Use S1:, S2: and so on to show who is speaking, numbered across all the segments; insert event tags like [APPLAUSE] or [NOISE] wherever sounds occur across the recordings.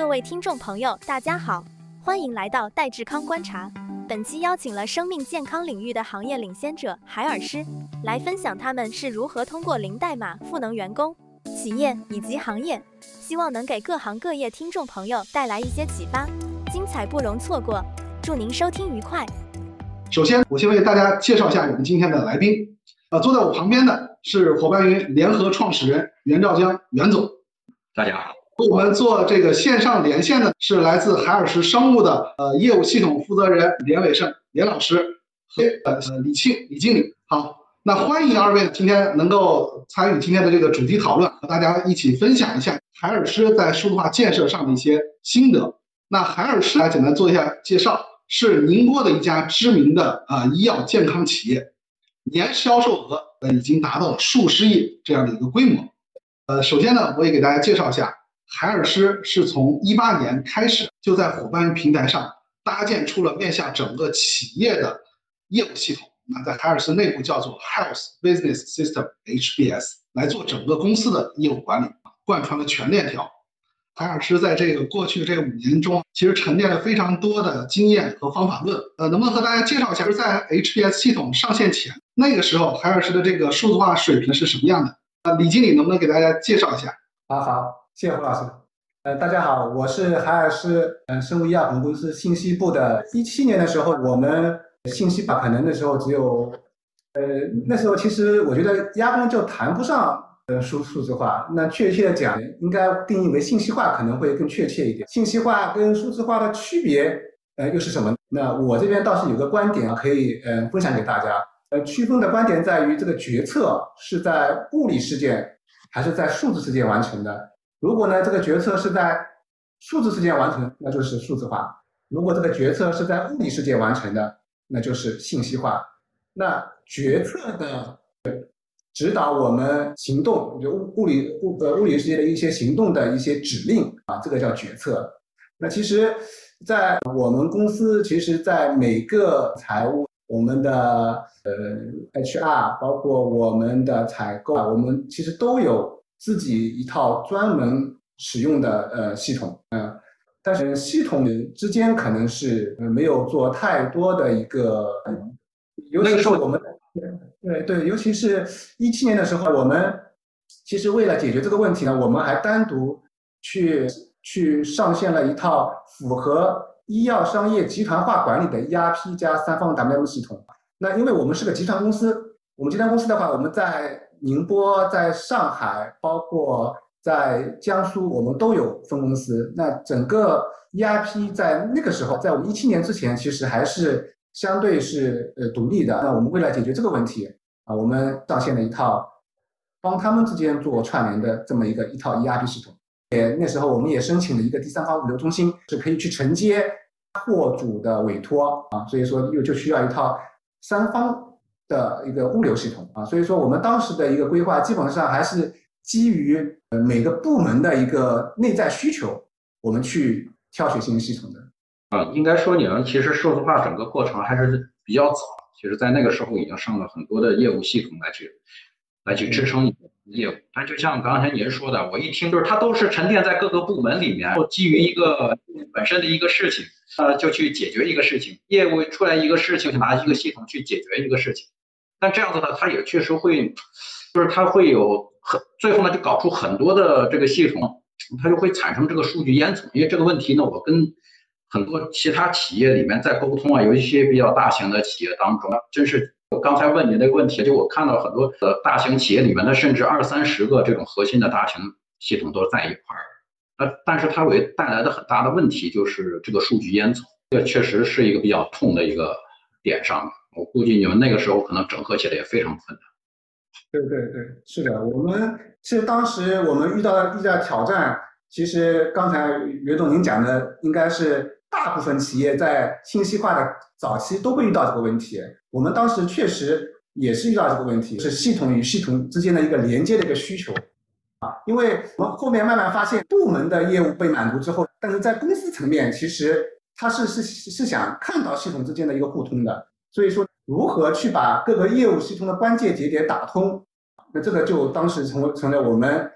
S1: 各位听众朋友，大家好，欢迎来到戴志康观察。本期邀请了生命健康领域的行业领先者海尔师，来分享他们是如何通过零代码赋能员工、企业以及行业，希望能给各行各业听众朋友带来一些启发，精彩不容错过。祝您收听愉快。
S2: 首先，我先为大家介绍一下我们今天的来宾。呃，坐在我旁边的是伙伴云联合创始人袁兆江袁总。
S3: 大家好。
S2: 我们做这个线上连线的是来自海尔时生物的呃业务系统负责人连伟胜连老师和呃李庆李经理。好，那欢迎二位今天能够参与今天的这个主题讨论，和大家一起分享一下海尔师在数字化建设上的一些心得。那海尔师来简单做一下介绍，是宁波的一家知名的啊医药健康企业，年销售额呃已经达到了数十亿这样的一个规模。呃，首先呢，我也给大家介绍一下。海尔师是从一八年开始就在伙伴平台上搭建出了面向整个企业的业务系统，那在海尔斯内部叫做 Health Business System HBS 来做整个公司的业务管理，贯穿了全链条。海尔师在这个过去这五年中，其实沉淀了非常多的经验和方法论。呃，能不能和大家介绍一下，就是在 HBS 系统上线前，那个时候海尔师的这个数字化水平是什么样的？呃，李经理能不能给大家介绍一下？
S4: 好好。谢谢胡老师。呃，大家好，我是海尔斯呃生物医药总公司信息部的。一七年的时候，我们信息吧可能的时候只有，呃，那时候其实我觉得压根就谈不上呃数数字化。那确切的讲，应该定义为信息化可能会更确切一点。信息化跟数字化的区别，呃，又是什么？那我这边倒是有个观点啊，可以呃分享给大家。呃，区分的观点在于这个决策是在物理世界还是在数字世界完成的。如果呢，这个决策是在数字世界完成，那就是数字化；如果这个决策是在物理世界完成的，那就是信息化。那决策的指导我们行动，就物物理物呃物理世界的一些行动的一些指令啊，这个叫决策。那其实，在我们公司，其实，在每个财务、我们的呃 HR，包括我们的采购，我们其实都有。自己一套专门使用的呃系统，嗯，但是系统之间可能是没有做太多的一个，尤其是我们，对对，尤其是一七年的时候，我们其实为了解决这个问题呢，我们还单独去去上线了一套符合医药商业集团化管理的 ERP 加三方 WM 系统。那因为我们是个集团公司，我们集团公司的话，我们在宁波在上海，包括在江苏，我们都有分公司。那整个 ERP 在那个时候，在我们一七年之前，其实还是相对是呃独立的。那我们为了解决这个问题啊，我们上线了一套帮他们之间做串联的这么一个一套 ERP 系统。也那时候我们也申请了一个第三方物流中心，是可以去承接货主的委托啊，所以说又就需要一套三方。的一个物流系统啊，所以说我们当时的一个规划基本上还是基于呃每个部门的一个内在需求，我们去挑选新的系统的。
S3: 啊，应该说你们其实数字化整个过程还是比较早，其实在那个时候已经上了很多的业务系统来去来去支撑你的业务。但就像刚才您说的，我一听就是它都是沉淀在各个部门里面，基于一个本身的一个事情，呃，就去解决一个事情，业务出来一个事情，就拿一个系统去解决一个事情。但这样子呢，它也确实会，就是它会有很最后呢，就搞出很多的这个系统，它就会产生这个数据烟囱。因为这个问题呢，我跟很多其他企业里面在沟通啊，有一些比较大型的企业当中，真是我刚才问你那个问题，就我看到很多的大型企业里面，的甚至二三十个这种核心的大型系统都在一块儿，那但是它会带来的很大的问题就是这个数据烟囱，这确实是一个比较痛的一个点上面。我估计你们那个时候可能整合起来也非常困难。
S4: 对对对，是的，我们其实当时我们遇到遇到挑战，其实刚才袁总您讲的，应该是大部分企业在信息化的早期都会遇到这个问题。我们当时确实也是遇到这个问题，是系统与系统之间的一个连接的一个需求啊。因为我们后面慢慢发现，部门的业务被满足之后，但是在公司层面，其实它是是是想看到系统之间的一个互通的。所以说，如何去把各个业务系统的关键节点打通，那这个就当时成为成了我们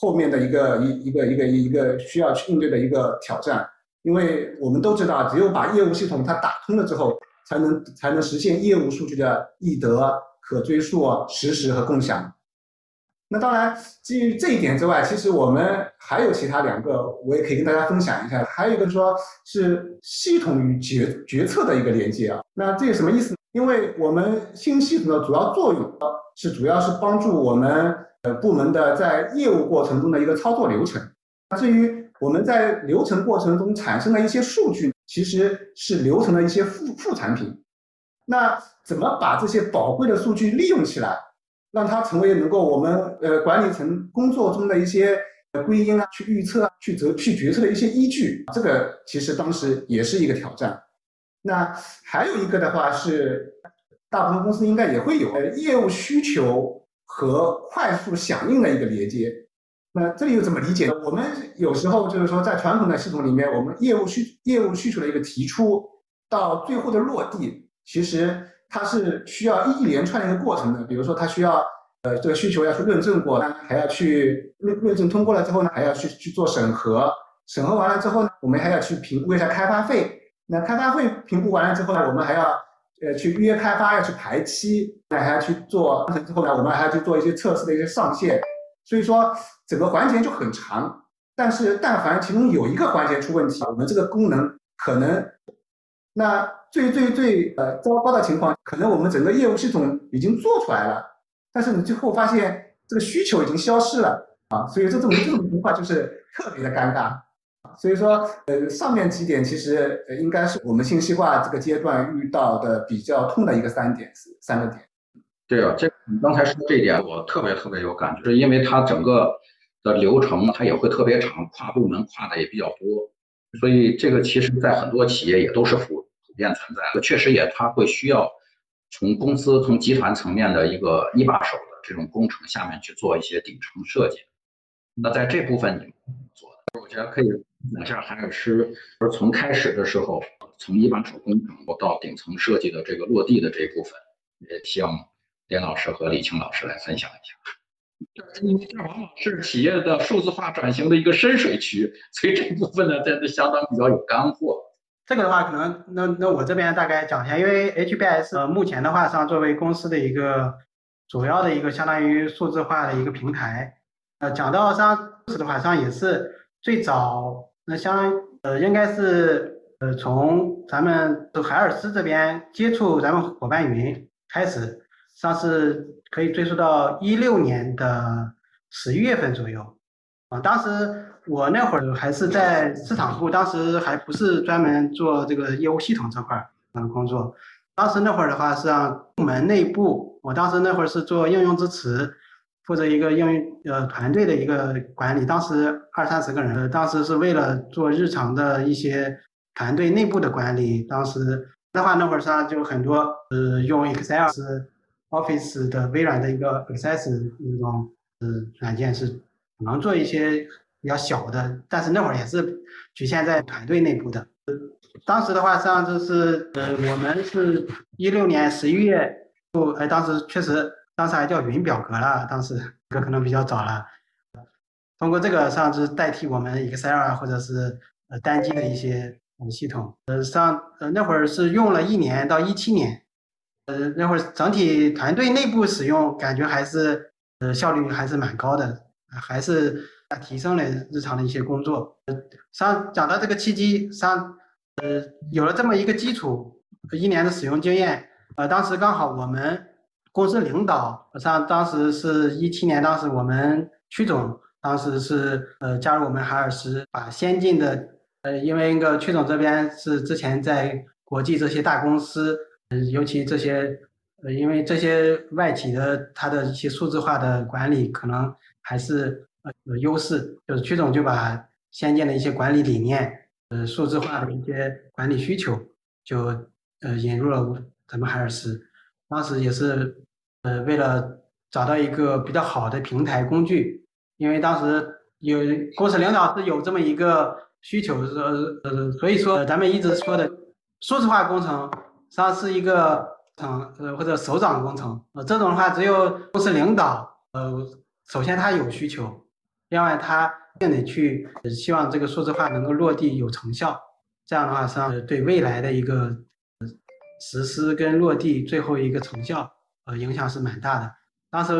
S4: 后面的一个一一个一个一个需要去应对的一个挑战。因为我们都知道，只有把业务系统它打通了之后，才能才能实现业务数据的易得、可追溯、实时和共享。那当然，基于这一点之外，其实我们还有其他两个，我也可以跟大家分享一下。还有一个说是系统与决决策的一个连接啊。那这个什么意思？因为我们新系统的主要作用是主要是帮助我们呃部门的在业务过程中的一个操作流程。至于我们在流程过程中产生的一些数据，其实是流程的一些副副产品。那怎么把这些宝贵的数据利用起来？让它成为能够我们呃管理层工作中的一些归因啊、去预测啊、去择去决策的一些依据，这个其实当时也是一个挑战。那还有一个的话是，大部分公司应该也会有呃业务需求和快速响应的一个连接。那这里又怎么理解呢？我们有时候就是说，在传统的系统里面，我们业务需业务需求的一个提出到最后的落地，其实。它是需要一连串的一个过程的，比如说它需要，呃，这个需求要去论证过，还要去论论证通过了之后呢，还要去去做审核，审核完了之后呢，我们还要去评估一下开发费，那开发费评估完了之后呢，我们还要，呃，去约开发，要去排期，那还要去做完成之后呢，我们还要去做一些测试的一些上线，所以说整个环节就很长，但是但凡其中有一个环节出问题，我们这个功能可能，那。最最最呃糟糕的情况，可能我们整个业务系统已经做出来了，但是你最后发现这个需求已经消失了啊，所以这种这种情况就是特别的尴尬。所以说，呃，上面几点其实呃应该是我们信息化这个阶段遇到的比较痛的一个三点，三个点。
S3: 对啊，这你刚才说这一点，我特别特别有感觉，是因为它整个的流程它也会特别长，跨部门跨的也比较多，所以这个其实在很多企业也都是服。遍存在，确实也，它会需要从公司、从集团层面的一个一把手的这种工程下面去做一些顶层设计。那在这部分你们做的，我觉得可以讲一下海尔师，就是从开始的时候，从一把手工程到顶层设计的这个落地的这一部分，也希望连老师和李青老师来分享一下。因为这往往是企业的数字化转型的一个深水区，所以这部分呢，真的相当比较有干货。
S5: 这个的话，可能那那我这边大概讲一下，因为 HBS 呃目前的话，上作为公司的一个主要的一个相当于数字化的一个平台，呃讲到上是的话，上也是最早那相呃应该是呃从咱们海尔斯这边接触咱们伙伴云开始，上市可以追溯到一六年的十一月份左右，啊当时。我那会儿还是在市场部，当时还不是专门做这个业务系统这块儿嗯工作。当时那会儿的话是让部门内部，我当时那会儿是做应用支持，负责一个应用呃团队的一个管理，当时二三十个人。当时是为了做日常的一些团队内部的管理。当时的话那会儿上就很多呃用 Excel 是 Office 的微软的一个 Access 那种呃软件是能做一些。比较小的，但是那会儿也是局限在团队内部的。当时的话，实际上就是呃，我们是一六年十一月，就哎，当时确实，当时还叫云表格了，当时这可能比较早了。通过这个上是代替我们 Excel 啊，或者是呃单机的一些系统。呃，上呃那会儿是用了一年到一七年，呃那会儿整体团队内部使用感觉还是呃效率还是蛮高的，还是。啊提升了日常的一些工作。上讲到这个契机上，呃，有了这么一个基础，一年的使用经验。呃，当时刚好我们公司领导上，当时是一七年，当时我们曲总当时是呃加入我们海尔时，把先进的呃，因为那个曲总这边是之前在国际这些大公司，呃，尤其这些呃，因为这些外企的它的一些数字化的管理可能还是。有优势，就是曲总就把先进的一些管理理念，呃，数字化的一些管理需求，就呃引入了咱们海尔斯。当时也是呃为了找到一个比较好的平台工具，因为当时有公司领导是有这么一个需求，说呃所以说咱们一直说的数字化工程，实际上是一个厂呃或者首长工程，呃这种的话只有公司领导呃首先他有需求。另外，他更得去希望这个数字化能够落地有成效。这样的话，实际上对未来的一个实施跟落地最后一个成效，呃，影响是蛮大的。当时，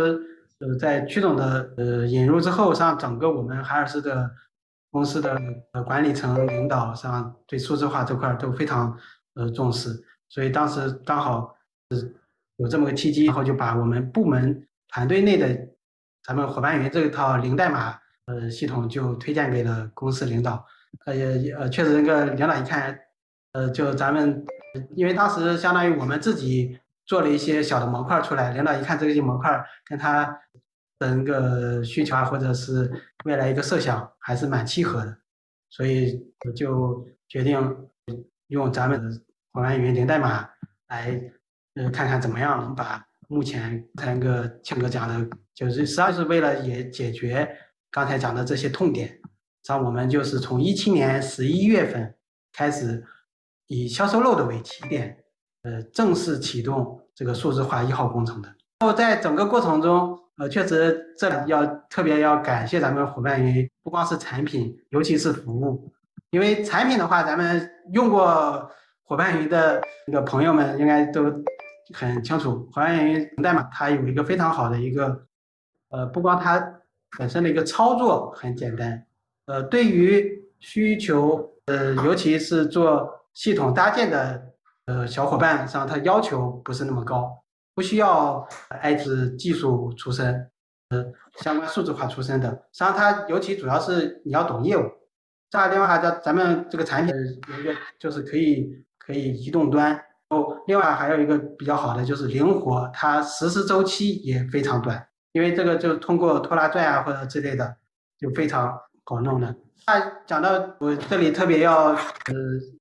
S5: 呃，在曲总的呃引入之后，实际上整个我们海尔斯的公司的呃管理层领导实际上对数字化这块都非常呃重视，所以当时刚好是有这么个契机，然后就把我们部门团队内的咱们伙伴云这一套零代码呃系统就推荐给了公司领导。呃也呃确实那个领导一看，呃就咱们，因为当时相当于我们自己做了一些小的模块出来，领导一看这些模块跟他的那个需求啊，或者是未来一个设想还是蛮契合的，所以就决定用咱们的伙伴云零代码来，呃看看怎么样能把目前三个庆哥讲的，就是实际上是为了也解决刚才讲的这些痛点。像我们就是从一七年十一月份开始，以销售漏斗为起点，呃，正式启动这个数字化一号工程的。然后在整个过程中，呃，确实这里要特别要感谢咱们伙伴云，不光是产品，尤其是服务。因为产品的话，咱们用过伙伴云的那个朋友们应该都很清楚，伙伴云代码它有一个非常好的一个，呃，不光它本身的一个操作很简单。呃，对于需求，呃，尤其是做系统搭建的，呃，小伙伴实际上，它要求不是那么高，不需要 IT 技术出身，呃，相关数字化出身的。实际上，它尤其主要是你要懂业务。再另外还咱咱们这个产品有一个就是可以可以移动端，哦，另外还有一个比较好的就是灵活，它实施周期也非常短，因为这个就通过拖拉拽啊或者之类的，就非常。好弄的。那讲到我这里特别要，呃，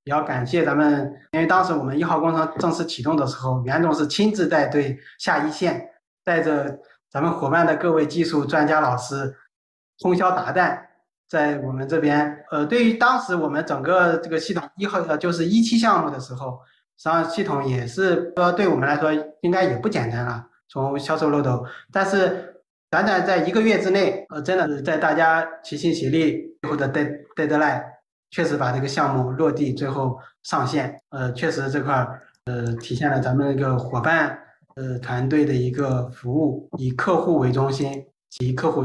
S5: 要感谢咱们，因为当时我们一号工程正式启动的时候，袁总是亲自带队下一线，带着咱们伙伴的各位技术专家老师，通宵达旦，在我们这边，呃，对于当时我们整个这个系统一号呃就是一期项目的时候，实际上系统也是说对我们来说应该也不简单了，从销售漏斗，但是。短短在一个月之内，呃，真的是在大家齐心协力或者 dead deadline，确实把这个项目落地，最后上线。呃，确实这块儿，呃，体现了咱们那个伙伴呃团队的一个服务，以客户为中心，及客户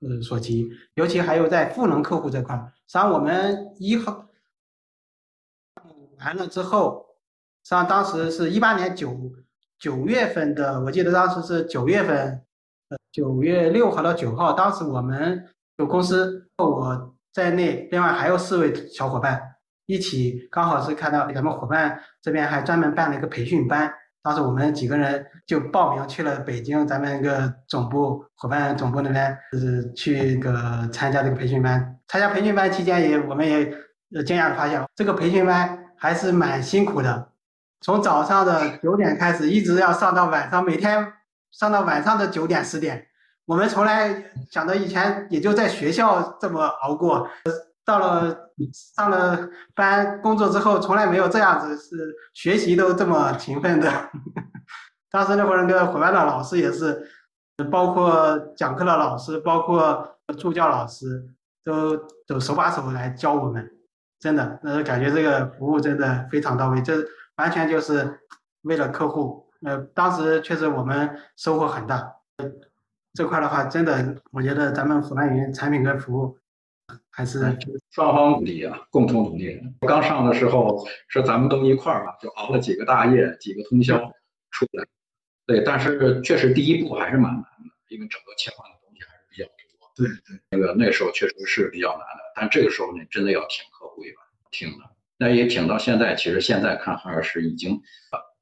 S5: 呃所急。尤其还有在赋能客户这块儿，实际上我们一号完了之后，实际上当时是一八年九九月份的，我记得当时是九月份。呃九月六号到九号，当时我们有公司，我在内，另外还有四位小伙伴一起，刚好是看到咱们伙伴这边还专门办了一个培训班，当时我们几个人就报名去了北京，咱们一个总部伙伴总部那边，就是去个参加这个培训班。参加培训班期间也，我们也惊讶的发现，这个培训班还是蛮辛苦的，从早上的九点开始，一直要上到晚上，每天。上到晚上的九点十点，我们从来想到以前也就在学校这么熬过，到了上了班工作之后，从来没有这样子是学习都这么勤奋的。[LAUGHS] 当时那会儿那个伙伴的老师也是，包括讲课的老师，包括助教老师，都都手把手来教我们，真的，那，感觉这个服务真的非常到位，这完全就是为了客户。呃，当时确实我们收获很大，这块的话，真的，我觉得咱们湖南云产品跟服务还是
S3: 双方努力啊，共同努力。刚上的时候是咱们都一块儿嘛，就熬了几个大夜，几个通宵出来。对，但是确实第一步还是蛮难的，因为整个切换的东西还是比较多。
S2: 对对，
S3: 那个那时候确实是比较难的，但这个时候呢，真的要挺客户一把，挺的。那也挺到现在，其实现在看海尔是已经。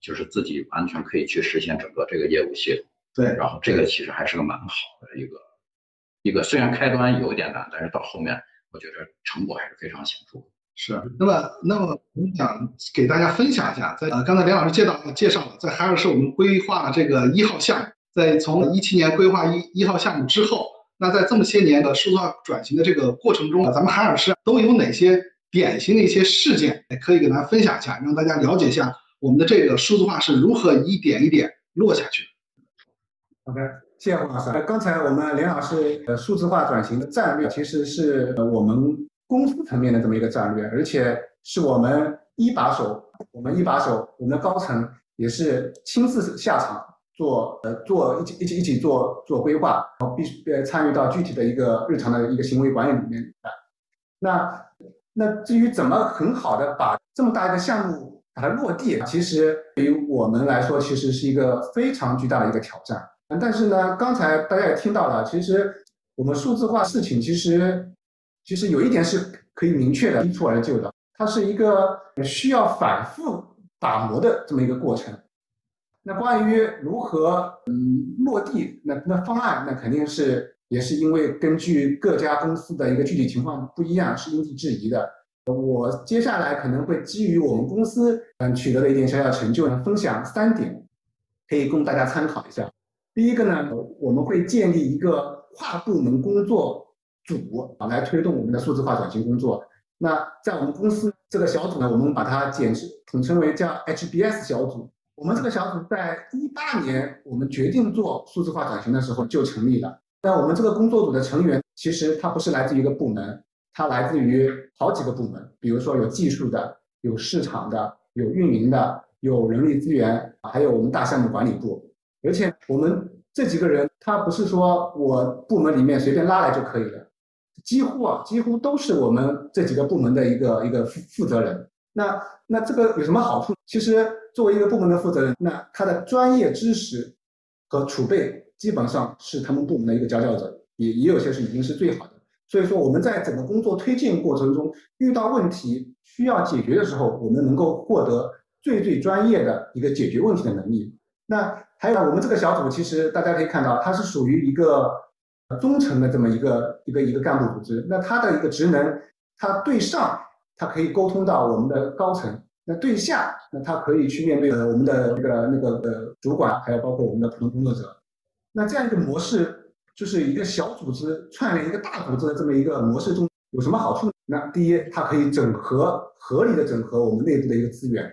S3: 就是自己完全可以去实现整个这个业务系统，
S2: 对，
S3: 然后这个其实还是个蛮好的一个一个，虽然开端有一点难，但是到后面我觉得成果还是非常显著。
S2: 是，那么那么我们想给大家分享一下，在呃刚才梁老师介绍介绍了，在海尔是我们规划这个一号项目，在从一七年规划一一号项目之后，那在这么些年的数字化转型的这个过程中，咱们海尔是都有哪些典型的一些事件，也可以给大家分享一下，让大家了解一下。我们的这个数字化是如何一点一点落下去的？
S4: 好的，谢谢黄老师。刚才我们林老师呃数字化转型的战略，其实是我们公司层面的这么一个战略，而且是我们一把手，我们一把手，我们的高层也是亲自下场做呃做一起一起一起做做规划，然后必须呃参与到具体的一个日常的一个行为管理里面来。那那至于怎么很好的把这么大一个项目把它落地，其实对于我们来说，其实是一个非常巨大的一个挑战。但是呢，刚才大家也听到了，其实我们数字化事情，其实其实有一点是可以明确的，一蹴而就的，它是一个需要反复打磨的这么一个过程。那关于如何嗯落地，那那方案那肯定是也是因为根据各家公司的一个具体情况不一样，是因地制宜的。我接下来可能会基于我们公司嗯取得的一点小小成就呢，分享三点，可以供大家参考一下。第一个呢，我们会建立一个跨部门工作组啊，来推动我们的数字化转型工作。那在我们公司这个小组呢，我们把它简称统称为叫 HBS 小组。我们这个小组在一八年我们决定做数字化转型的时候就成立了。那我们这个工作组的成员其实他不是来自一个部门，他来自于好几个部门，比如说有技术的、有市场的、有运营的、有人力资源，还有我们大项目管理部。而且我们这几个人，他不是说我部门里面随便拉来就可以了，几乎啊，几乎都是我们这几个部门的一个一个负负责人。那那这个有什么好处？其实作为一个部门的负责人，那他的专业知识和储备基本上是他们部门的一个佼佼者，也也有些是已经是最好的。所以说我们在整个工作推进过程中遇到问题需要解决的时候，我们能够获得最最专业的一个解决问题的能力。那还有我们这个小组，其实大家可以看到，它是属于一个中层的这么一个一个一个干部组织。那它的一个职能，它对上，它可以沟通到我们的高层；那对下，那它可以去面对我们的那个那个呃主管，还有包括我们的普通工作者。那这样一个模式，就是一个小组织串联一个大组织的这么一个模式中有什么好处？那第一，它可以整合合理的整合我们内部的一个资源；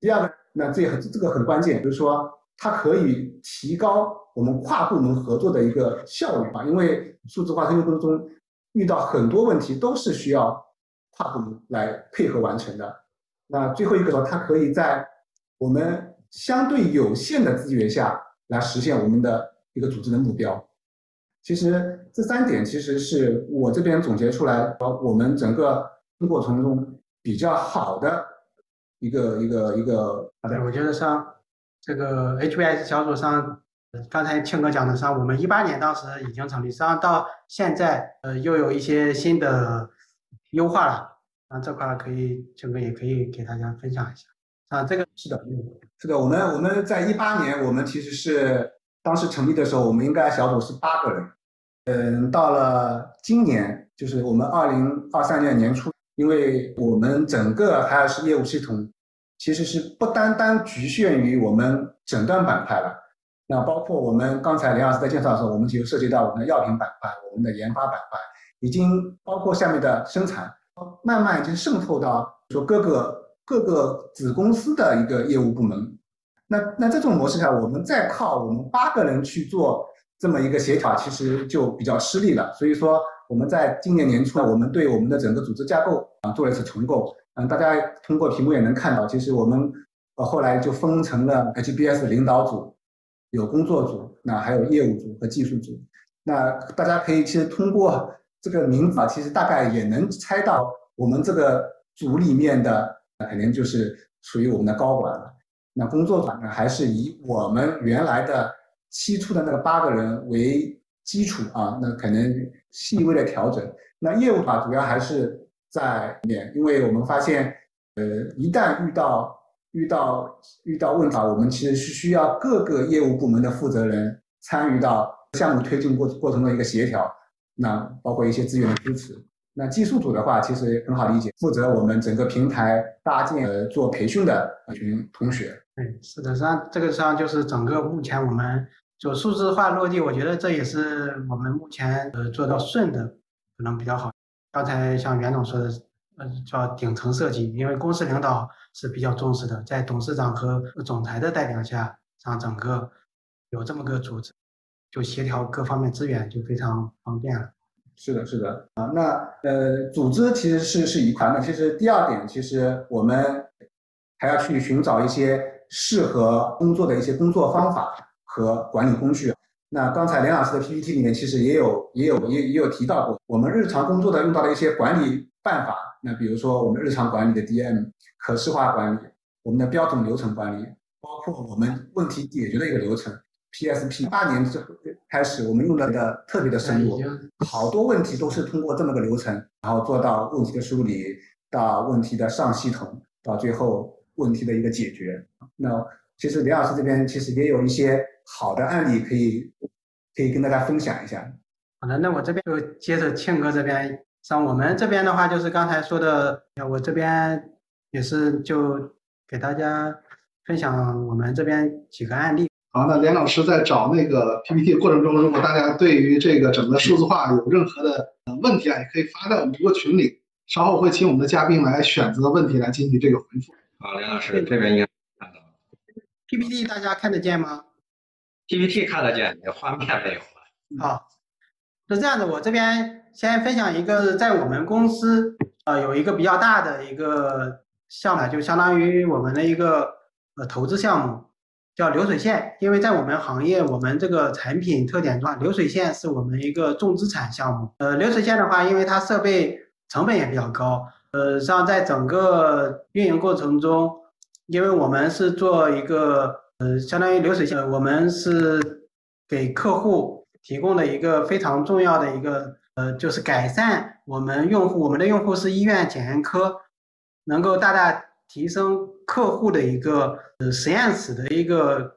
S4: 第二个，那这很这个很关键，就是说。它可以提高我们跨部门合作的一个效率啊，因为数字化推进过程中遇到很多问题都是需要跨部门来配合完成的。那最后一个呢，它可以在我们相对有限的资源下来实现我们的一个组织的目标。其实这三点其实是我这边总结出来，我们整个过程中比较好的一个一个一个。
S5: 对，我觉得像。这个 HBS 小组上，刚才庆哥讲的上，我们一八年当时已经成立，实际上到现在，呃，又有一些新的优化了，那，这块可以庆哥也可以给大家分享一下，啊，这个
S4: 是的，是的，我们我们在一八年，我们其实是当时成立的时候，我们应该小组是八个人，嗯，到了今年，就是我们二零二三年年初，因为我们整个海尔士业务系统。其实是不单单局限于我们诊断板块了，那包括我们刚才梁老师在介绍的时候，我们就涉及到我们的药品板块、我们的研发板块，已经包括下面的生产，慢慢已经渗透到说各个各个子公司的一个业务部门。那那这种模式下，我们再靠我们八个人去做这么一个协调，其实就比较吃力了。所以说，我们在今年年初，我们对我们的整个组织架构啊做了一次重构。嗯，大家通过屏幕也能看到，其实我们呃后来就分成了 HBS 领导组，有工作组，那还有业务组和技术组。那大家可以其实通过这个名字啊，其实大概也能猜到我们这个组里面的肯定就是属于我们的高管了。那工作组呢，还是以我们原来的期初的那个八个人为基础啊，那可能细微的调整。那业务法，主要还是。在面，因为我们发现，呃，一旦遇到遇到遇到问题，我们其实是需要各个业务部门的负责人参与到项目推进过过程的一个协调，那包括一些资源的支持。那技术组的话，其实很好理解，负责我们整个平台搭建、呃做培训的一群同学。
S5: 对，是的，实际上这个实际上就是整个目前我们就数字化落地，我觉得这也是我们目前呃做到顺的可能比较好。刚才像袁总说的，呃，叫顶层设计，因为公司领导是比较重视的，在董事长和总裁的带领下，让整个有这么个组织，就协调各方面资源就非常方便了。
S4: 是的，是的啊。那呃，组织其实是是一块。那其实第二点，其实我们还要去寻找一些适合工作的一些工作方法和管理工具。那刚才梁老师的 PPT 里面其实也有也有也也有提到过，我们日常工作的用到的一些管理办法。那比如说我们日常管理的 DM、可视化管理、我们的标准流程管理，包括我们问题解决的一个流程。PSP 八年之后开始，我们用的的特别的深入，好多问题都是通过这么个流程，然后做到问题的梳理，到问题的上系统，到最后问题的一个解决。那其实李老师这边其实也有一些好的案例可以可以跟大家分享一下。
S5: 好的，那我这边就接着庆哥这边，像我们这边的话，就是刚才说的，我这边也是就给大家分享我们这边几个案例。
S2: 好，那连老师在找那个 PPT 的过程中，如果大家对于这个整个数字化有任何的呃问题啊，也可以发在我们这个群里，稍后会请我们的嘉宾来选择问题来进行这个回复。
S3: 好，梁老师这边应该看到
S5: PPT 大家看得见吗
S3: ，PPT 看得见，你画面没有
S5: 了。好，是这样的，我这边先分享一个，在我们公司呃有一个比较大的一个项目，就相当于我们的一个呃投资项目。叫流水线，因为在我们行业，我们这个产品特点的话，流水线是我们一个重资产项目。呃，流水线的话，因为它设备成本也比较高，呃，像在整个运营过程中，因为我们是做一个呃，相当于流水线，我们是给客户提供的一个非常重要的一个呃，就是改善我们用户，我们的用户是医院检验科，能够大大。提升客户的一个呃实验室的一个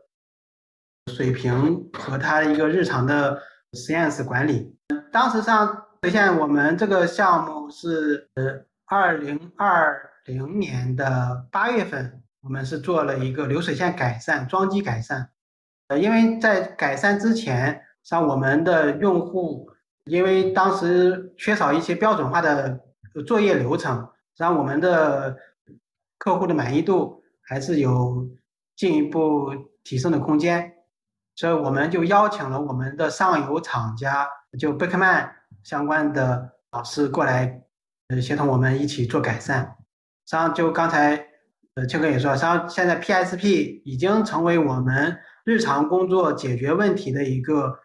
S5: 水平和他一个日常的实验室管理。当时上实现我们这个项目是呃二零二零年的八月份，我们是做了一个流水线改善装机改善。呃，因为在改善之前，像我们的用户，因为当时缺少一些标准化的作业流程，让我们的。客户的满意度还是有进一步提升的空间，所以我们就邀请了我们的上游厂家，就贝克曼相关的老师过来，呃，协同我们一起做改善。实际上，就刚才呃庆哥也说，实际上现在 PSP 已经成为我们日常工作解决问题的一个，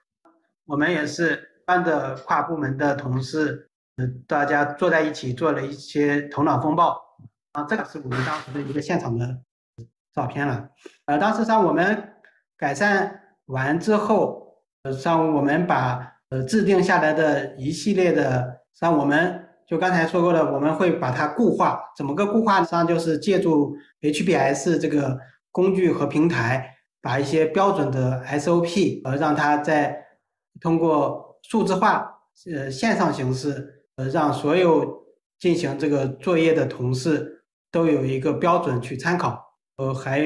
S5: 我们也是班的跨部门的同事，呃，大家坐在一起做了一些头脑风暴。啊，这个是我们当时的一个现场的照片了。呃，当时上我们改善完之后，呃，上我们把呃制定下来的一系列的，像我们就刚才说过的，我们会把它固化。怎么个固化？实际上就是借助 HBS 这个工具和平台，把一些标准的 SOP，呃，让它在通过数字化，呃，线上形式，呃，让所有进行这个作业的同事。都有一个标准去参考，呃，还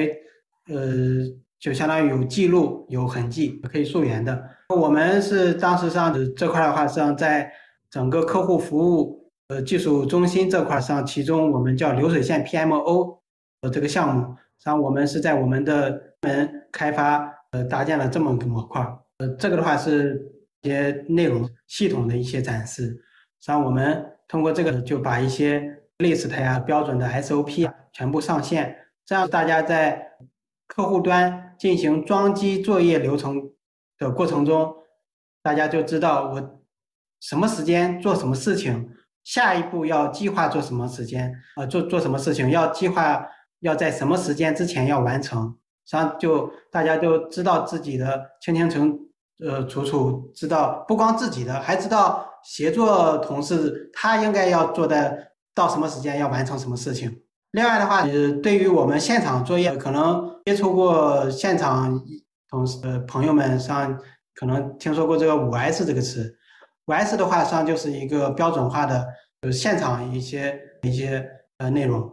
S5: 呃，就相当于有记录、有痕迹，可以溯源的。我们是当时上这块的话，实际上在整个客户服务呃技术中心这块上，其中我们叫流水线 PMO 的这个项目，实际上我们是在我们的门开发呃搭建了这么个模块，呃，这个的话是一些内容系统的一些展示，实际上我们通过这个就把一些。list 呀，标准的 SOP 啊，全部上线，这样大家在客户端进行装机作业流程的过程中，大家就知道我什么时间做什么事情，下一步要计划做什么时间啊，做做什么事情要计划要在什么时间之前要完成，实际上就大家就知道自己的清清楚呃楚楚，知道不光自己的，还知道协作同事他应该要做的。到什么时间要完成什么事情？另外的话，呃，对于我们现场作业，可能接触过现场同事呃朋友们上，可能听说过这个五 S 这个词。五 S 的话，实际上就是一个标准化的，就是，现场一些一些呃内容。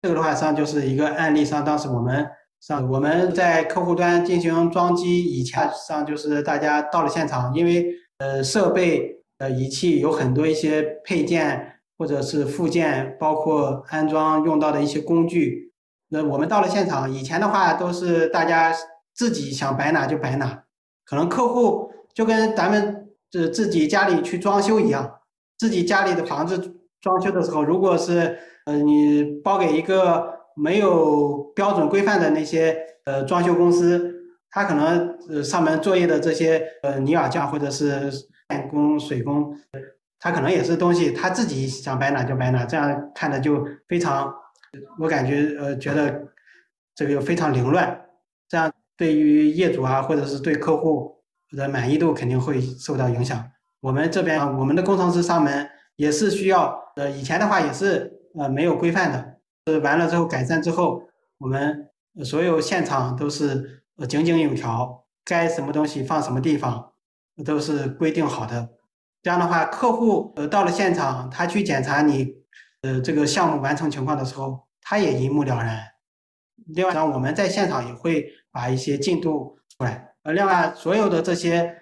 S5: 这个的话，实际上就是一个案例上，当时我们上我们在客户端进行装机以前，上就是大家到了现场，因为呃设备呃仪器有很多一些配件。或者是附件，包括安装用到的一些工具。那我们到了现场，以前的话都是大家自己想摆哪就摆哪，可能客户就跟咱们是自己家里去装修一样，自己家里的房子装修的时候，如果是呃你包给一个没有标准规范的那些呃装修公司，他可能呃上门作业的这些呃泥瓦匠或者是电工、水工，他可能也是东西他自己想摆哪就摆哪，这样看着就非常，我感觉呃觉得这个非常凌乱，这样对于业主啊或者是对客户的满意度肯定会受到影响。我们这边我们的工程师上门也是需要，呃以前的话也是呃没有规范的，呃完了之后改善之后，我们所有现场都是呃井井有条，该什么东西放什么地方都是规定好的。这样的话，客户呃到了现场，他去检查你呃这个项目完成情况的时候，他也一目了然。另外，我们在现场也会把一些进度出来。呃，另外所有的这些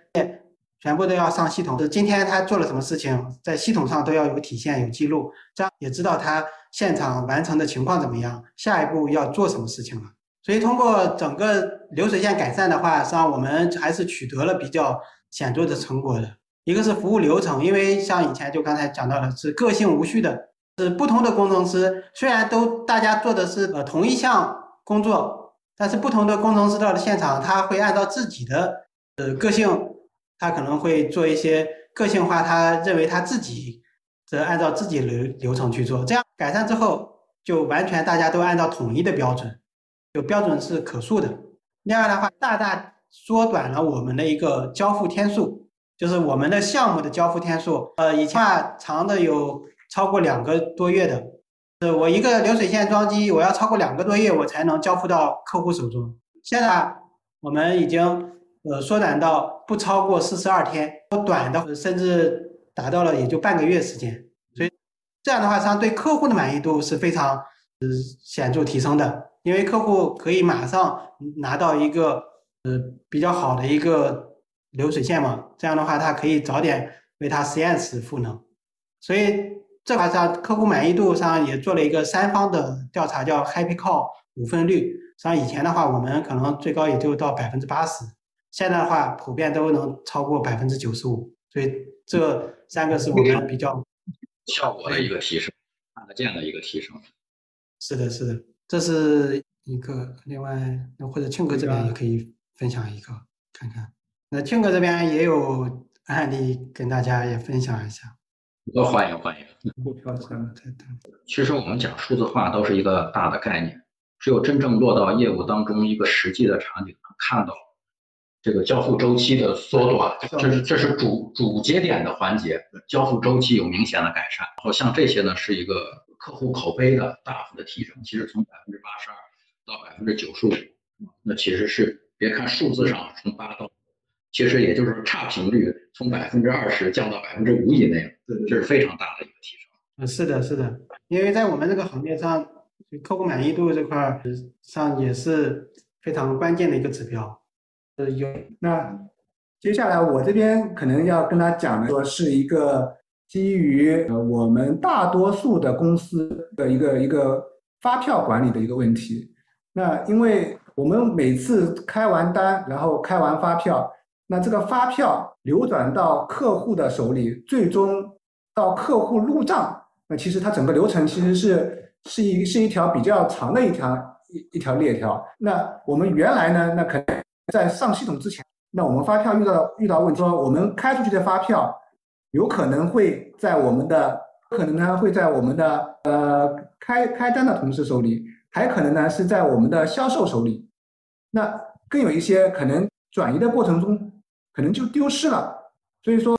S5: 全部都要上系统，是今天他做了什么事情，在系统上都要有体现、有记录，这样也知道他现场完成的情况怎么样，下一步要做什么事情了。所以通过整个流水线改善的话，实际上我们还是取得了比较显著的成果的。一个是服务流程，因为像以前就刚才讲到的，是个性无序的，是不同的工程师，虽然都大家做的是呃同一项工作，但是不同的工程师到了现场，他会按照自己的呃个性，他可能会做一些个性化，他认为他自己则按照自己流流程去做，这样改善之后，就完全大家都按照统一的标准，有标准是可塑的。另外的话，大大缩短了我们的一个交付天数。就是我们的项目的交付天数，呃，以前长的有超过两个多月的，呃，我一个流水线装机，我要超过两个多月我才能交付到客户手中。现在我们已经呃缩短到不超过四十二天，短的甚至达到了也就半个月时间。所以这样的话，实际上对客户的满意度是非常呃显著提升的，因为客户可以马上拿到一个呃比较好的一个。流水线嘛，这样的话，他可以早点为他实验室赋能，所以这块上客户满意度上也做了一个三方的调查，叫 Happy Call 五分率。像以前的话，我们可能最高也就到百分之八十，现在的话普遍都能超过百分之九十五。所以这三个是我们比较
S3: 效果的一个提升，看得见的一个提升。
S5: 是的，是的，这是一个。另外，或者庆哥这边也可以分享一个看看。那庆哥这边也有案例跟大家也分享一下，
S3: 多欢迎欢迎。其实我们讲数字化都是一个大的概念，只有真正落到业务当中一个实际的场景，能看到这个交付周期的缩短，这是这是主主节点的环节，交付周期有明显的改善。然后像这些呢，是一个客户口碑的大幅的提升。其实从百分之八十二到百分之九十五，那其实是别看数字上从八到。其实也就是差评率从百分之二十降到百分之五以内，这是非常大的一个提升。
S5: 嗯，是的，是的，因为在我们这个行业上，客户满意度这块上也是非常关键的一个指标。呃，有
S4: 那接下来我这边可能要跟他讲的说，是一个基于呃我们大多数的公司的一个一个发票管理的一个问题。那因为我们每次开完单，然后开完发票。那这个发票流转到客户的手里，最终到客户入账，那其实它整个流程其实是是一是一条比较长的一条一一条链条。那我们原来呢，那可能在上系统之前，那我们发票遇到遇到问题，说我们开出去的发票有可能会在我们的可能呢会在我们的呃开开单的同事手里，还可能呢是在我们的销售手里。那更有一些可能转移的过程中。可能就丢失了，所以说，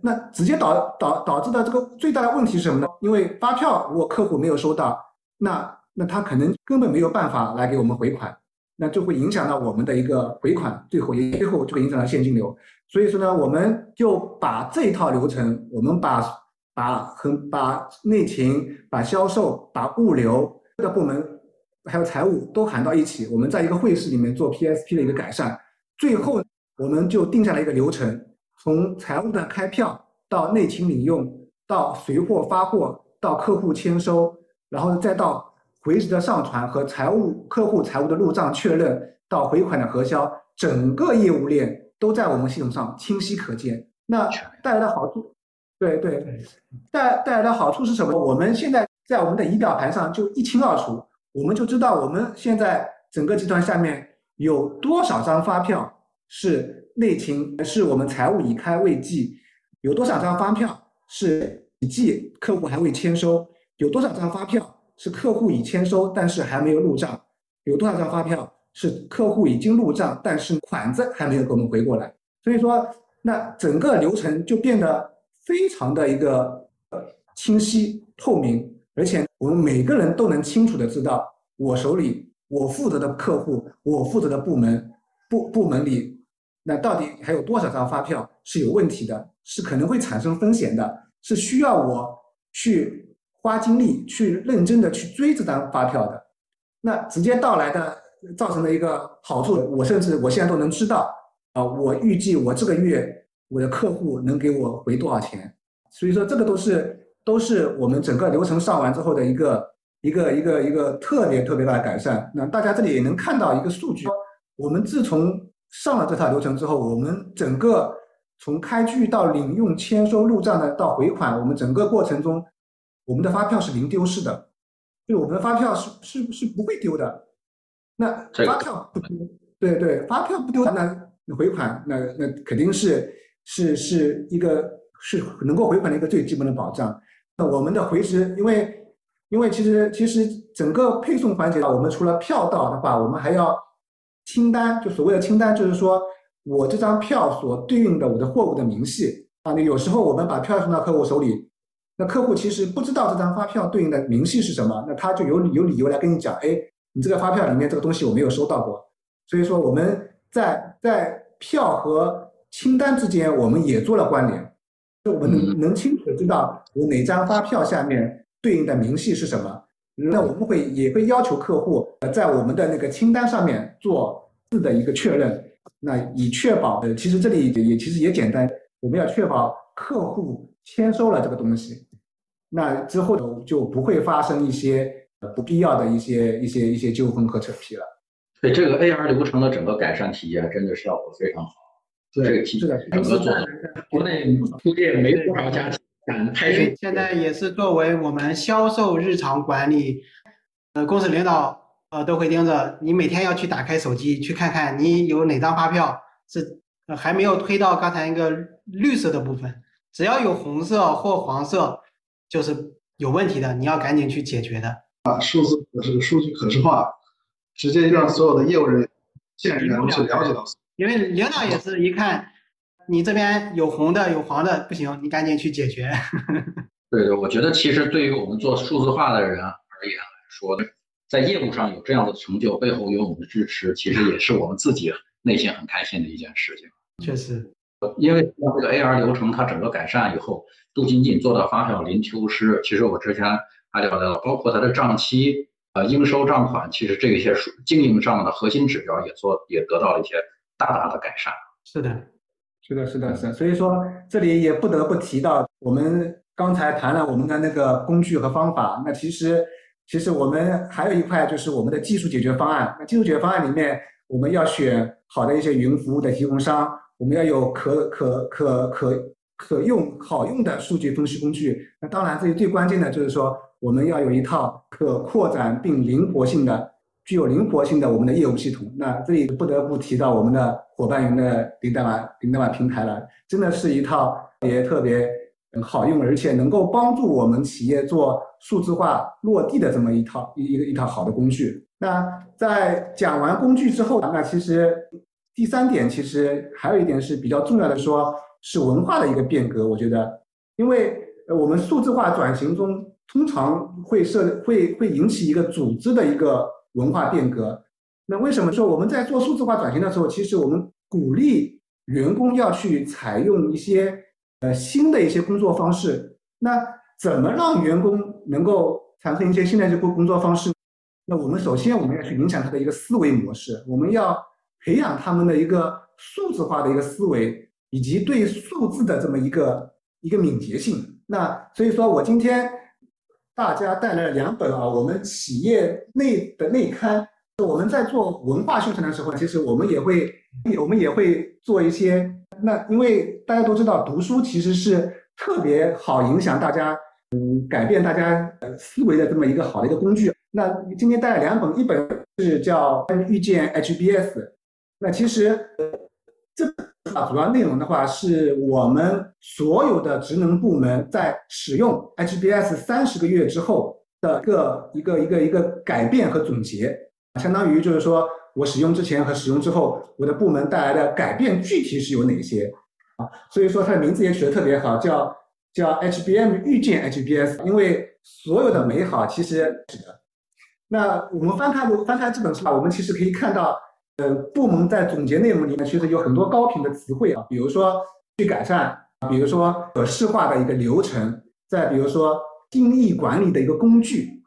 S4: 那直接导导导致的这个最大的问题是什么呢？因为发票如果客户没有收到，那那他可能根本没有办法来给我们回款，那就会影响到我们的一个回款，最后也最后就会影响到现金流。所以说呢，我们就把这一套流程，我们把把和把内勤、把销售、把物流的部门还有财务都喊到一起，我们在一个会议室里面做 PSP 的一个改善，最后。我们就定下了一个流程，从财务的开票到内勤领用，到随货发货，到客户签收，然后再到回执的上传和财务客户财务的入账确认，到回款的核销，整个业务链都在我们系统上清晰可见。那带来的好处，对对，带带来的好处是什么？我们现在在我们的仪表盘上就一清二楚，我们就知道我们现在整个集团下面有多少张发票是内勤，是我们财务已开未记，有多少张发票是已记，客户还未签收，有多少张发票是客户已签收但是还没有入账，有多少张发票是客户已经入账但是款子还没有给我们回过来，所以说。那整个流程就变得非常的一个清晰透明，而且我们每个人都能清楚的知道我手里我负责的客户，我负责的部门部部门里，那到底还有多少张发票是有问题的，是可能会产生风险的，是需要我去花精力去认真的去追这张发票的。那直接到来的造成的一个好处，我甚至我现在都能知道。啊，我预计我这个月我的客户能给我回多少钱？所以说这个都是都是我们整个流程上完之后的一个一个一个一个特别特别大的改善。那大家这里也能看到一个数据，我们自从上了这套流程之后，我们整个从开具到领用、签收、入账的到回款，我们整个过程中，我们的发票是零丢失的，就我们的发票是是是不会丢的。那发票不丢，对对，发票不丢那。回款那那肯定是是是一个是能够回款的一个最基本的保障。那我们的回执，因为因为其实其实整个配送环节啊，我们除了票到的话，我们还要清单，就所谓的清单，就是说我这张票所对应的我的货物的明细啊。那有时候我们把票送到客户手里，那客户其实不知道这张发票对应的明细是什么，那他就有有理由来跟你讲，哎，你这个发票里面这个东西我没有收到过。所以说我们。在在票和清单之间，我们也做了关联，就我们能能清楚的知道我哪张发票下面对应的明细是什么。那我们会也会要求客户在我们的那个清单上面做字的一个确认，那以确保呃，其实这里也其实也简单，我们要确保客户签收了这个东西，那之后就不会发生一些不必要的一些一些一些纠纷和扯皮了。
S3: 对这个 AR 流程的整个改善体验真的效果非常好。
S4: 对
S3: 这个体验整个做的，国内估计没多少家敢拍摄。
S5: 现在也是作为我们销售日常管理，呃，公司领导呃都会盯着你，每天要去打开手机去看看你有哪张发票是还没有推到刚才那个绿色的部分，只要有红色或黄色就是有问题的，你要赶紧去解决的。
S2: 啊，数字可视，数据可视化。直接让所有的业务人员、线人员去了解到，
S5: 因为领导也是一看，你这边有红的有黄的，不行，你赶紧去解决。[LAUGHS]
S3: 对对，我觉得其实对于我们做数字化的人而言来说，在业务上有这样的成就，背后有我们的支持，其实也是我们自己内心很开心的一件事情。
S5: 确实，
S3: 因为这个 AR 流程它整个改善以后，不仅仅做到发票零丢失，其实我之前还聊到了，包括它的账期。呃，应收账款其实这些数经营上的核心指标也做也得到了一些大大的改善。
S5: 是的，
S4: 是的，是的，是。所以说这里也不得不提到，我们刚才谈了我们的那个工具和方法，那其实其实我们还有一块就是我们的技术解决方案。那技术解决方案里面，我们要选好的一些云服务的提供商，我们要有可可可可可用好用的数据分析工具。那当然，这里最关键的就是说。我们要有一套可扩展并灵活性的、具有灵活性的我们的业务系统。那这里不得不提到我们的伙伴云的零代码零代码平台了，真的是一套也特别好用，而且能够帮助我们企业做数字化落地的这么一套一一个一套好的工具。那在讲完工具之后，那其实第三点其实还有一点是比较重要的，说是文化的一个变革。我觉得，因为我们数字化转型中。通常会设会会引起一个组织的一个文化变革。那为什么说我们在做数字化转型的时候，其实我们鼓励员工要去采用一些呃新的一些工作方式？那怎么让员工能够产生一些新的这工工作方式？那我们首先我们要去影响他的一个思维模式，我们要培养他们的一个数字化的一个思维，以及对数字的这么一个一个敏捷性。那所以说我今天。大家带来了两本啊，我们企业内的内刊我们在做文化宣传的时候，其实我们也会，我们也会做一些。那因为大家都知道，读书其实是特别好影响大家，嗯，改变大家呃思维的这么一个好的一个工具。那今天带了两本，一本是叫《遇见 HBS》，那其实这主要内容的话，是我们所有的职能部门在使用 HBS 三十个月之后的一个一个一个一个改变和总结。相当于就是说我使用之前和使用之后，我的部门带来的改变具体是有哪些啊？所以说它的名字也取得特别好，叫叫 HBM 遇见 HBS，因为所有的美好其实是的。那我们翻开翻开这本书啊，我们其实可以看到，呃，部门在总结内容里面其实有很多高频的词汇啊，比如说去改善，比如说可视化的一个流程，再比如说定义管理的一个工具。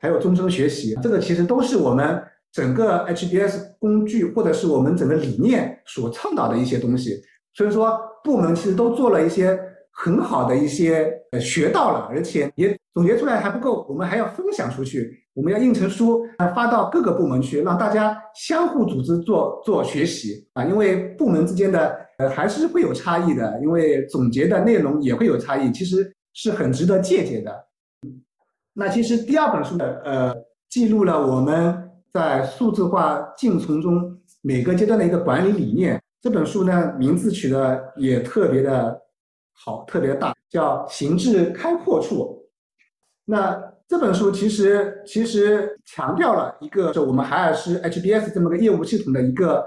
S4: 还有终身学习，这个其实都是我们整个 HBS 工具或者是我们整个理念所倡导的一些东西。所以说，部门其实都做了一些很好的一些呃学到了，而且也总结出来还不够，我们还要分享出去，我们要印成书发到各个部门去，让大家相互组织做做学习啊。因为部门之间的呃还是会有差异的，因为总结的内容也会有差异，其实是很值得借鉴的。那其实第二本书呢，呃，记录了我们在数字化进程中每个阶段的一个管理理念。这本书呢，名字取的也特别的好，特别大，叫《行至开阔处》。那这本书其实其实强调了一个，就我们海尔斯 HBS 这么个业务系统的一个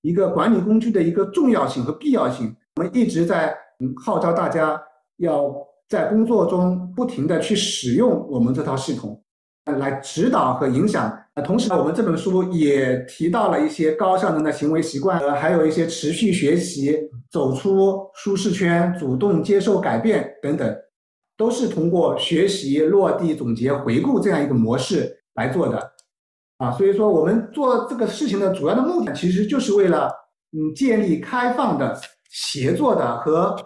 S4: 一个管理工具的一个重要性和必要性。我们一直在嗯号召大家要。在工作中不停的去使用我们这套系统，来指导和影响。同时呢，我们这本书也提到了一些高效能的行为习惯，呃，还有一些持续学习、走出舒适圈、主动接受改变等等，都是通过学习、落地、总结、回顾这样一个模式来做的。啊，所以说我们做这个事情的主要的目的，其实就是为了嗯，建立开放的、协作的和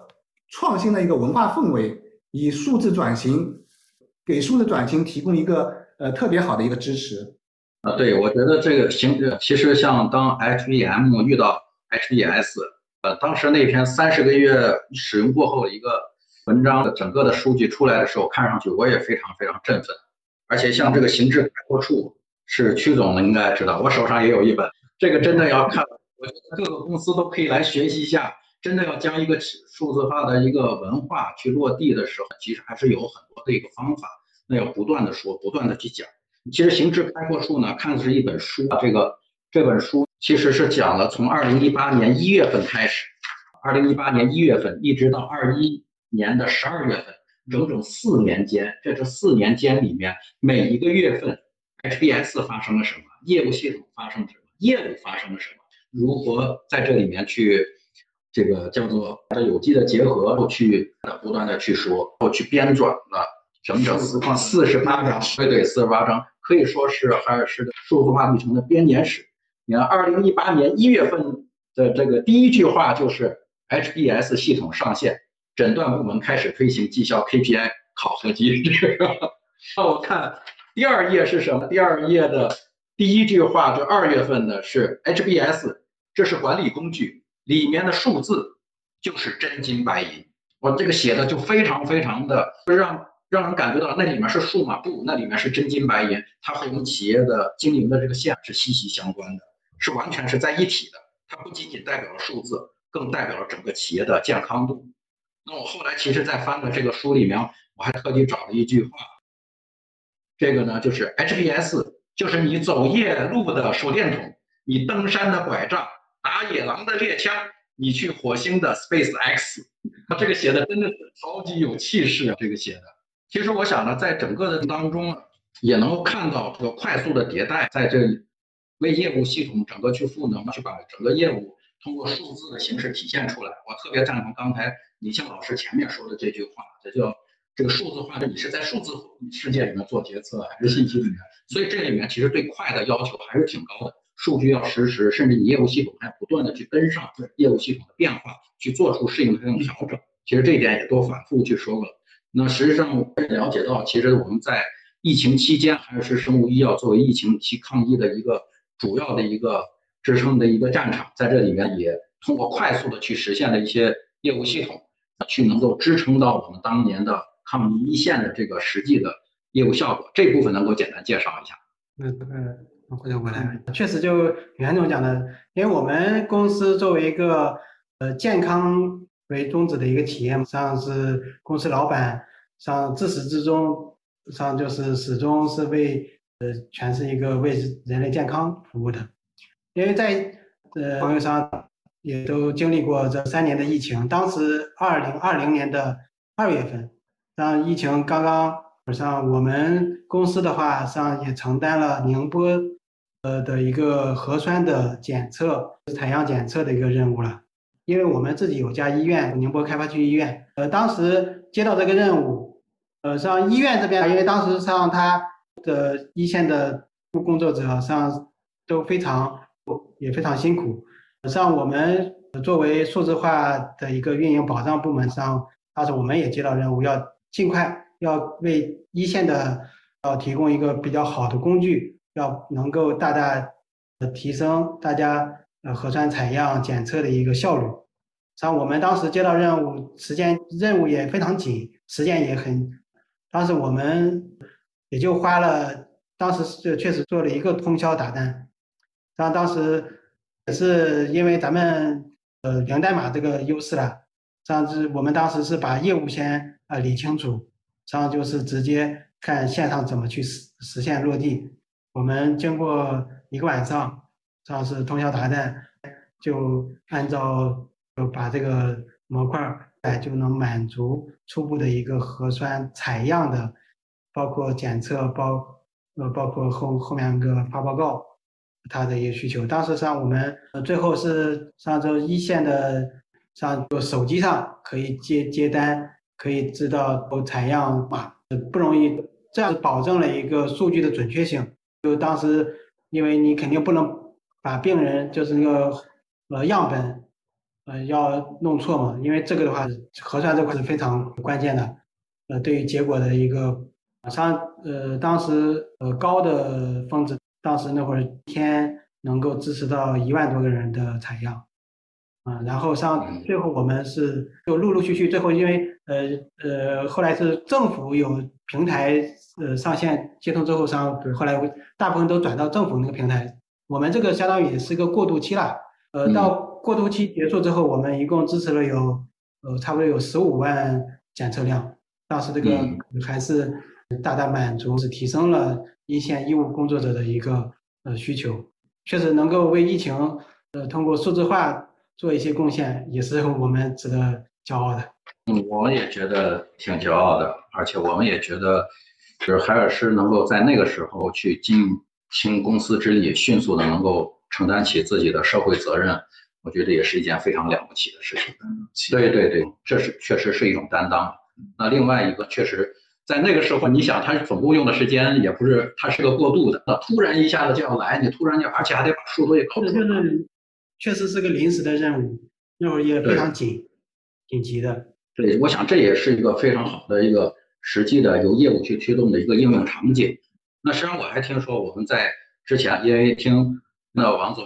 S4: 创新的一个文化氛围。以数字转型给数字转型提供一个呃特别好的一个支持。
S3: 啊，对，我觉得这个行，其实像当 HBM 遇到 HBS，呃，当时那篇三十个月使用过后一个文章的整个的数据出来的时候，看上去我也非常非常振奋。而且像这个行至开阔处，是曲总应该知道，我手上也有一本，这个真的要看，我觉得各个公司都可以来学习一下。真的要将一个数字化的一个文化去落地的时候，其实还是有很多的一个方法，那要不断的说，不断的去讲。其实行至开阔处呢，看的是一本书，这个这本书其实是讲了从二零一八年一月份开始，二零一八年一月份一直到二一年的十二月份，整整四年间，这这四年间里面每一个月份，HBS 发生了什么，业务系统发生了什么，业务发生了什么，如何在这里面去。这个叫做的有机的结合，去不断的去说，后去编纂了整整四四十八章，对对，四十八章可以说是海尔斯的数字化历程的编年史。你看，二零一八年一月份的这个第一句话就是 HBS 系统上线，诊断部门开始推行绩效 KPI 考核机制。[LAUGHS] 让我看第二页是什么？第二页的第一句话，就二月份的是 HBS，这是管理工具。里面的数字就是真金白银，我这个写的就非常非常的让让人感觉到那里面是数码不，那里面是真金白银，它和我们企业的经营的这个线是息息相关的，是完全是在一体的。它不仅仅代表了数字，更代表了整个企业的健康度。那我后来其实，在翻的这个书里面，我还特地找了一句话，这个呢就是 HBS，就是你走夜路的手电筒，你登山的拐杖。打野狼的猎枪，你去火星的 Space X，他 [LAUGHS] 这个写的真的是超级有气势啊！这个写的，其实我想呢，在整个的当中，也能够看到这个快速的迭代，在这里为业务系统整个去赋能，去把整个业务通过数字的形式体现出来。我特别赞同刚才李庆老师前面说的这句话，这叫这个数字化，这你是在数字世界里面做决策，还是信息里面？所以这里面其实对快的要求还是挺高的。数据要实时，甚至你业务系统还要不断的去跟上业务系统的变化，去做出适应性调整。其实这一点也都反复去说过了。那实际上我了解到，其实我们在疫情期间，还是生物医药作为疫情期抗疫的一个主要的一个支撑的一个战场，在这里面也通过快速的去实现了一些业务系统，去能够支撑到我们当年的抗疫一线的这个实际的业务效果，这部分能够简单介绍一下。
S5: 嗯嗯，回头过来，确实就袁总讲的，因为我们公司作为一个呃健康为宗旨的一个企业，实际上是公司老板上自始至终上就是始终是为呃全是一个为人类健康服务的，因为在呃朋友上也都经历过这三年的疫情，当时二零二零年的二月份，当疫情刚刚。上我们公司的话，上也承担了宁波呃的一个核酸的检测、采样检测的一个任务了。因为我们自己有家医院，宁波开发区医院，呃，当时接到这个任务，呃，上医院这边，因为当时上他的一线的工作者上都非常也非常辛苦。像我们作为数字化的一个运营保障部门上，当时我们也接到任务，要尽快。要为一线的要提供一个比较好的工具，要能够大大的提升大家呃核酸采样检测的一个效率。像我们当时接到任务，时间任务也非常紧，时间也很，当时我们也就花了，当时是确实做了一个通宵达旦。像当时也是因为咱们呃源代码这个优势了，像是我们当时是把业务先啊理清楚。实际上就是直接看线上怎么去实实现落地。我们经过一个晚上，这样是通宵达旦，就按照就把这个模块哎就能满足初步的一个核酸采样的，包括检测包呃包括后后面一个发报告它的一个需求。当时上我们最后是上周一线的上就手机上可以接接单。可以知道采样码不容易，这样保证了一个数据的准确性。就当时，因为你肯定不能把病人就是那个呃样本呃要弄错嘛，因为这个的话核酸这块是非常关键的，呃对于结果的一个上呃当时呃高的峰值，当时那会儿天能够支持到一万多个人的采样。啊，然后上最后我们是就陆陆续续，最后因为呃呃后来是政府有平台呃上线接通之后，上后来大部分都转到政府那个平台，我们这个相当于也是个过渡期了。呃，到过渡期结束之后，我们一共支持了有呃差不多有十五万检测量，当时这个还是大大满足，是提升了一线医务工作者的一个呃需求，确实能够为疫情呃通过数字化。做一些贡献也是我们值得骄傲的。
S3: 嗯，我们也觉得挺骄傲的，而且我们也觉得，就是海尔师能够在那个时候去尽倾公司之力，迅速的能够承担起自己的社会责任，我觉得也是一件非常了不起的事情。对对对，这是确实是一种担当。那另外一个，确实在那个时候，你想，他总共用的时间也不是，它是个过渡的。那突然一下子就要来，你突然就，而且还得把数据搞出来。
S5: 确实是个临时的任务，那会儿也非常紧，紧急的。
S3: 对，我想这也是一个非常好的一个实际的由业务去驱动的一个应用场景。那实际上我还听说我们在之前，因为听那王总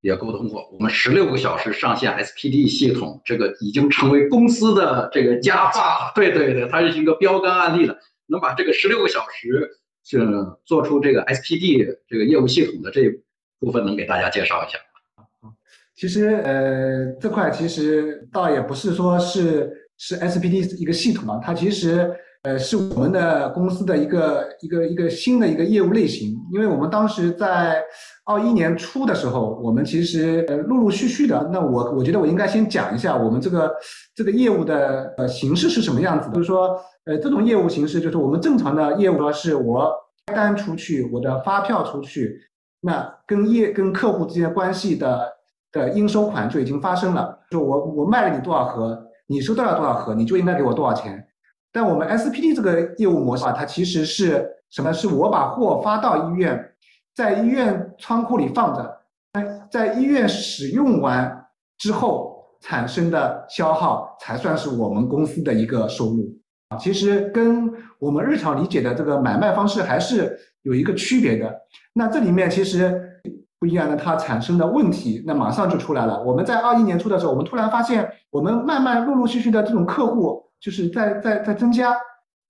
S3: 也沟通过，我们十六个小时上线 SPD 系统，这个已经成为公司的这个佳话。[LAUGHS] 对对对，它是一个标杆案例了，能把这个十六个小时是做出这个 SPD 这个业务系统的这部分，能给大家介绍一下吗。
S4: 其实，呃，这块其实倒也不是说是是 SPD 一个系统啊，它其实呃是我们的公司的一个一个一个新的一个业务类型。因为我们当时在二一年初的时候，我们其实呃陆陆续续的，那我我觉得我应该先讲一下我们这个这个业务的呃形式是什么样子。就是说，呃，这种业务形式就是我们正常的业务呢，是我开单出去，我的发票出去，那跟业跟客户之间关系的。的应收款就已经发生了，就我我卖了你多少盒，你收到了多少盒，你就应该给我多少钱。但我们 SPD 这个业务模式啊，它其实是什么？是我把货发到医院，在医院仓库里放着，在医院使用完之后产生的消耗才算是我们公司的一个收入啊。其实跟我们日常理解的这个买卖方式还是有一个区别的。那这里面其实。不一样的它产生的问题，那马上就出来了。我们在二一年初的时候，我们突然发现，我们慢慢陆陆续续的这种客户就是在在在增加。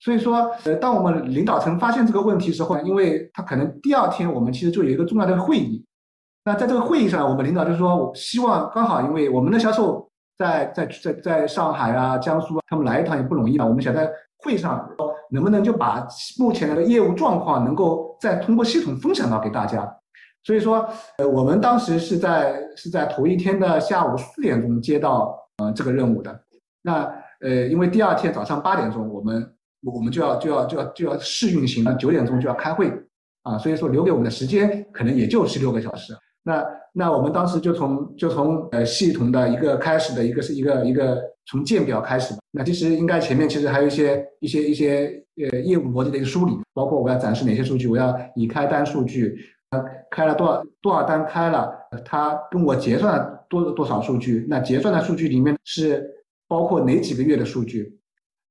S4: 所以说，呃，当我们领导层发现这个问题时候，因为他可能第二天我们其实就有一个重要的会议。那在这个会议上，我们领导就说，我希望刚好因为我们的销售在在在在上海啊、江苏啊，他们来一趟也不容易嘛。我们想在会上能不能就把目前的业务状况能够再通过系统分享到给大家。所以说，呃，我们当时是在是在头一天的下午四点钟接到呃这个任务的。那呃，因为第二天早上八点钟我们。我们就要就要就要就要试运行了，九点钟就要开会啊，所以说留给我们的时间可能也就十六个小时。那那我们当时就从就从呃系统的一个开始的一个是一个一个从建表开始。那其实应该前面其实还有一些一些一些呃业务逻辑的一个梳理，包括我要展示哪些数据，我要已开单数据，呃开了多少多少单开了，它跟我结算了多多少数据，那结算的数据里面是包括哪几个月的数据。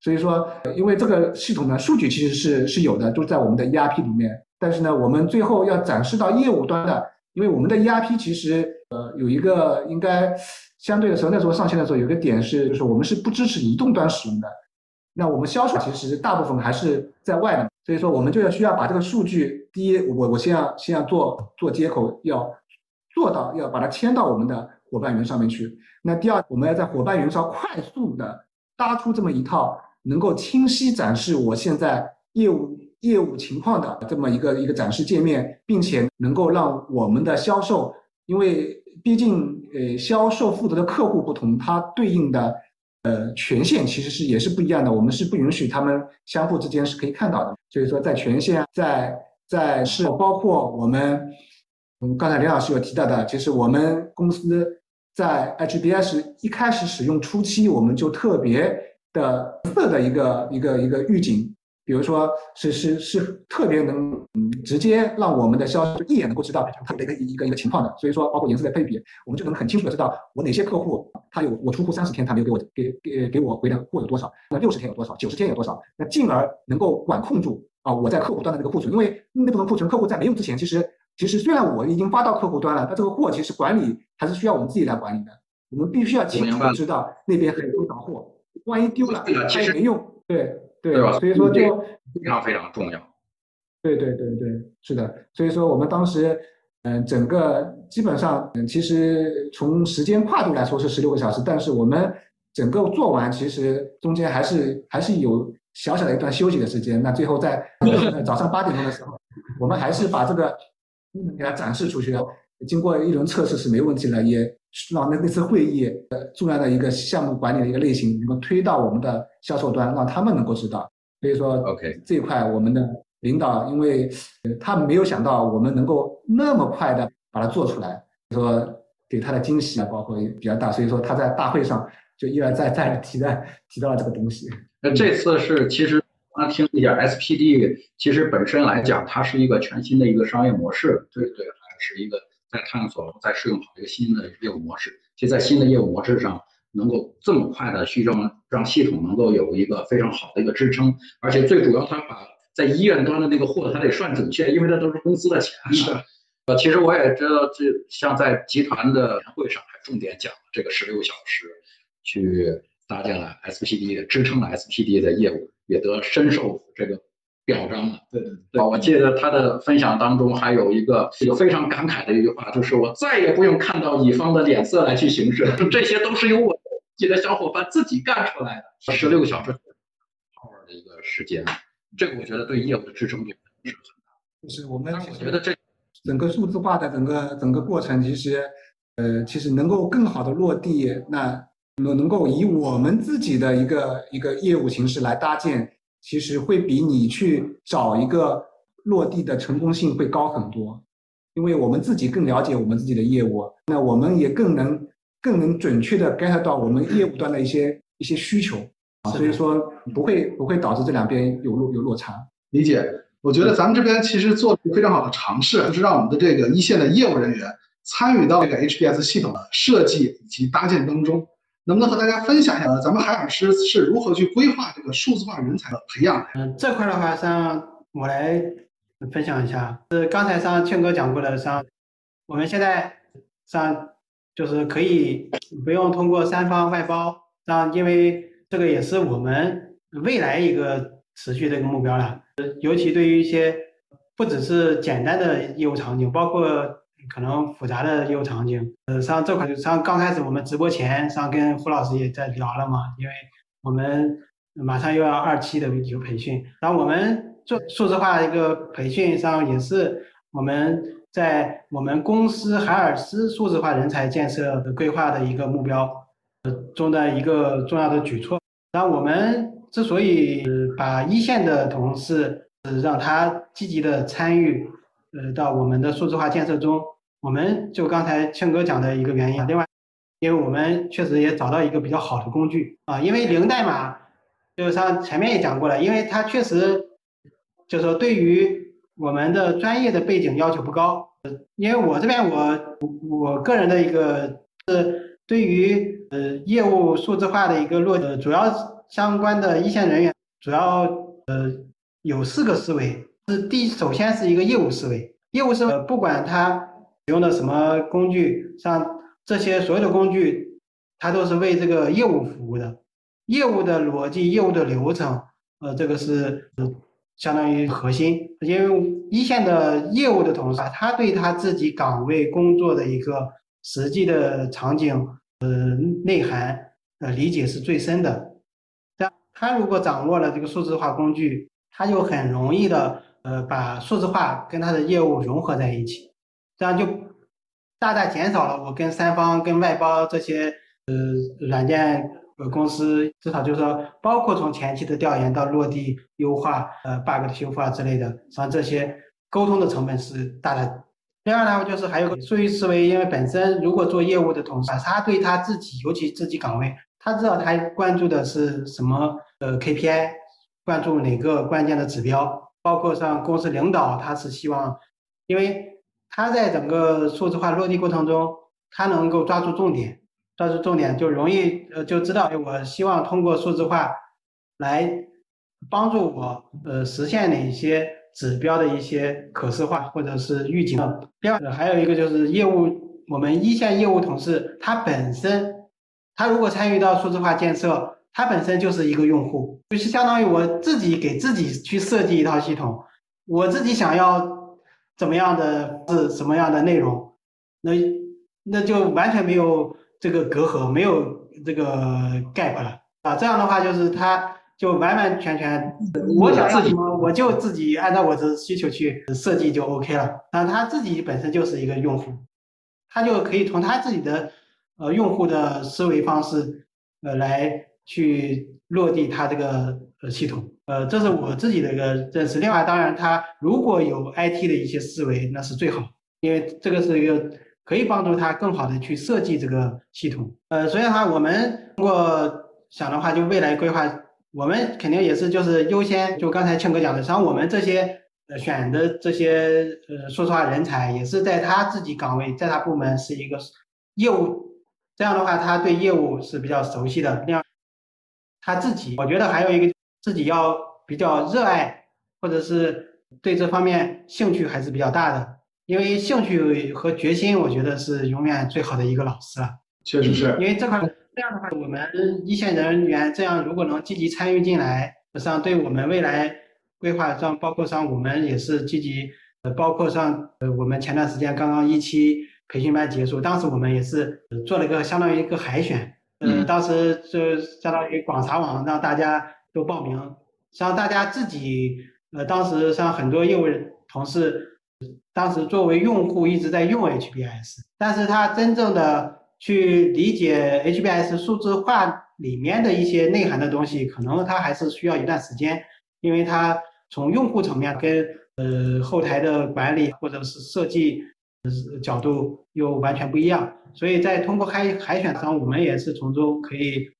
S4: 所以说，因为这个系统呢，数据其实是是有的，都在我们的 ERP 里面。但是呢，我们最后要展示到业务端的，因为我们的 ERP 其实呃有一个应该相对的时候，那时候上线的时候有个点是，就是我们是不支持移动端使用的。那我们销售其实大部分还是在外的，所以说我们就要需要把这个数据，第一，我我先要先要做做接口，要做到要把它迁到我们的伙伴云上面去。那第二，我们要在伙伴云上快速的搭出这么一套。能够清晰展示我现在业务业务情况的这么一个一个展示界面，并且能够让我们的销售，因为毕竟呃销售负责的客户不同，它对应的呃权限其实是也是不一样的，我们是不允许他们相互之间是可以看到的。所以说在权限在在是包括我们嗯刚才林老师有提到的，其实我们公司在 HBS 一开始使用初期，我们就特别。的色的一个一个一个预警，比如说是是是特别能直接让我们的销售一眼能够知道它的一个一个一个情况的，所以说包括颜色的配比，我们就能很清楚的知道我哪些客户他有我出库三十天他没有给我给给给我回的货有多少，那六十天有多少，九十天有多少，那进而能够管控住啊我在客户端的那个库存，因为那部分库存客户在没用之前，其实其实虽然我已经发到客户端了，但这个货其实管理还是需要我们自己来管理的，我们必须要清楚的知道那边还有多少货。万一丢了，它也没用。对对，所以说就
S3: 非常非常重要。
S4: 对对对对，是的。所以说我们当时，嗯，整个基本上，嗯，其实从时间跨度来说是十六个小时，但是我们整个做完，其实中间还是还是有小小的一段休息的时间。那最后在 [LAUGHS] 早上八点钟的时候，我们还是把这个给他展示出去了。经过一轮测试是没问题的，也让那那次会议呃重要的一个项目管理的一个类型能够推到我们的销售端，让他们能够知道。所以说
S3: ，OK
S4: 这一块我们的领导，因为他没有想到我们能够那么快的把它做出来，说给他的惊喜啊，包括比较大，所以说他在大会上就一而再再而提的提到了这个东西。
S3: 那这次是其实刚听了一下 SPD，其实本身来讲，它是一个全新的一个商业模式，对对，还是一个。在探索，在适用好一个新的业务模式。其实，在新的业务模式上，能够这么快的去让让系统能够有一个非常好的一个支撑，而且最主要，它把在医院端的那个货，它得算准确，因为它都是公司的钱。
S2: 是。
S3: 呃，其实我也知道，这像在集团的年会上还重点讲了这个十六小时，去搭建了 SPD，支撑了 SPD 的业务，也得深受这个。表彰了，
S2: 对对对，
S3: 我记得他的分享当中还有一个一个非常感慨的一句话，就是我再也不用看到乙方的脸色来去行事，这些都是由我自己的小伙伴自己干出来的。十六个小时，power 的一个时间，这个我觉得对业务的支撑力是很大。
S4: 就是我们
S3: 我觉得这
S4: 整个数字化的整个整个过程，其实呃，其实能够更好的落地，那能能够以我们自己的一个一个业务形式来搭建。其实会比你去找一个落地的成功性会高很多，因为我们自己更了解我们自己的业务，那我们也更能更能准确的 get 到我们业务端的一些一些需求啊，所以说不会不会导致这两边有落有落差。
S2: 理解，我觉得咱们这边其实做了非常好的尝试，就是让我们的这个一线的业务人员参与到这个 HBS 系统的设计以及搭建当中。能不能和大家分享一下，咱们海尔师是如何去规划这个数字化人才的培养？
S5: 嗯，这块的话，像我来分享一下。是刚才像庆哥讲过的，像我们现在像就是可以不用通过三方外包，让因为这个也是我们未来一个持续的一个目标了。尤其对于一些不只是简单的业务场景，包括可能复杂的业务场景，呃，像这块，像刚开始我们直播前，像跟胡老师也在聊了嘛，因为我们马上又要二期的一个培训，然后我们做数字化一个培训上也是我们在我们公司海尔斯数字化人才建设的规划的一个目标呃中的一个重要的举措。然后我们之所以把一线的同事让他积极的参与，呃，到我们的数字化建设中。我们就刚才庆哥讲的一个原因，另外，因为我们确实也找到一个比较好的工具啊，因为零代码，就是像前面也讲过了，因为它确实就是说对于我们的专业的背景要求不高，因为我这边我我个人的一个是对于呃业务数字化的一个落呃主要相关的一线人员，主要呃有四个思维，是第首先是一个业务思维，业务思维不管他使。用的什么工具？像这些所有的工具，它都是为这个业务服务的。业务的逻辑、业务的流程，呃，这个是相当于核心。因为一线的业务的同事，他对他自己岗位工作的一个实际的场景，呃，内涵，呃，理解是最深的。他如果掌握了这个数字化工具，他就很容易的，呃，把数字化跟他的业务融合在一起。这样就大大减少了我跟三方、跟外包这些呃软件呃公司，至少就是说，包括从前期的调研到落地优化、呃 bug 的修复啊之类的，像这些沟通的成本是大的。另外呢，就是还有个数据思维，因为本身如果做业务的同事，他对他自己，尤其自己岗位，他知道他关注的是什么呃 KPI，关注哪个关键的指标，包括像公司领导，他是希望，因为。他在整个数字化落地过程中，他能够抓住重点，抓住重点就容易呃就知道，我希望通过数字化来帮助我呃实现哪些指标的一些可视化或者是预警。第二，还有一个就是业务，我们一线业务同事他本身，他如果参与到数字化建设，他本身就是一个用户，就是相当于我自己给自己去设计一套系统，我自己想要。怎么样的是什么样的内容？那那就完全没有这个隔阂，没有这个 gap 了啊！这样的话，就是他就完完全全我想要什么，我就自己按照我的需求去设计就 OK 了。那他自己本身就是一个用户，他就可以从他自己的呃用户的思维方式呃来去落地他这个。呃，系统，呃，这是我自己的一个认识。另外，当然，他如果有 IT 的一些思维，那是最好，因为这个是一个可以帮助他更好的去设计这个系统。呃，所以的话，我们如果想的话，就未来规划，我们肯定也是就是优先，就刚才庆哥讲的，像我们这些呃选的这些呃说实话人才，也是在他自己岗位，在他部门是一个业务，这样的话，他对业务是比较熟悉的。另外，他自己，我觉得还有一个。自己要比较热爱，或者是对这方面兴趣还是比较大的，因为兴趣和决心，我觉得是永远最好的一个老师了。
S2: 确实是，
S5: 因为这块这样的话，我们一线人员这样如果能积极参与进来，实际上对我们未来规划上，包括上我们也是积极，呃，包括上呃，我们前段时间刚刚一期培训班结束，当时我们也是做了一个相当于一个海选，嗯，当时就相当于广撒网让大家。都报名，像大家自己，呃，当时像很多业务同事，当时作为用户一直在用 HBS，但是他真正的去理解 HBS 数字化里面的一些内涵的东西，可能他还是需要一段时间，因为他从用户层面跟呃后台的管理或者是设计角度又完全不一样，所以在通过海海选上，我们也是从中可以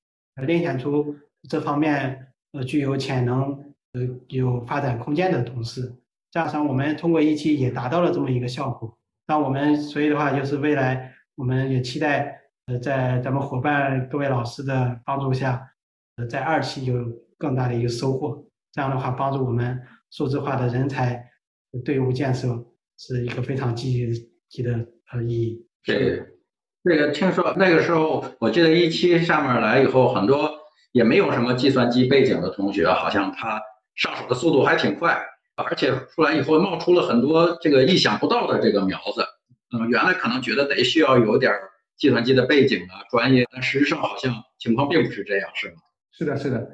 S5: 练选出这方面。呃，具有潜能、呃有发展空间的同事，加上我们通过一期也达到了这么一个效果。那我们所以的话，就是未来我们也期待，呃，在咱们伙伴各位老师的帮助下，呃，在二期有更大的一个收获。这样的话，帮助我们数字化的人才队伍建设是一个非常积极的和意义。
S3: 对，这个听说那个时候，我记得一期上面来以后，很多也没有什么计算机背景的同学，好像他上手的速度还挺快，而且出来以后冒出了很多这个意想不到的这个苗子。嗯，原来可能觉得得需要有点计算机的背景啊，专业，但实际上好像情况并不是这样，是吗？
S4: 是的，是的。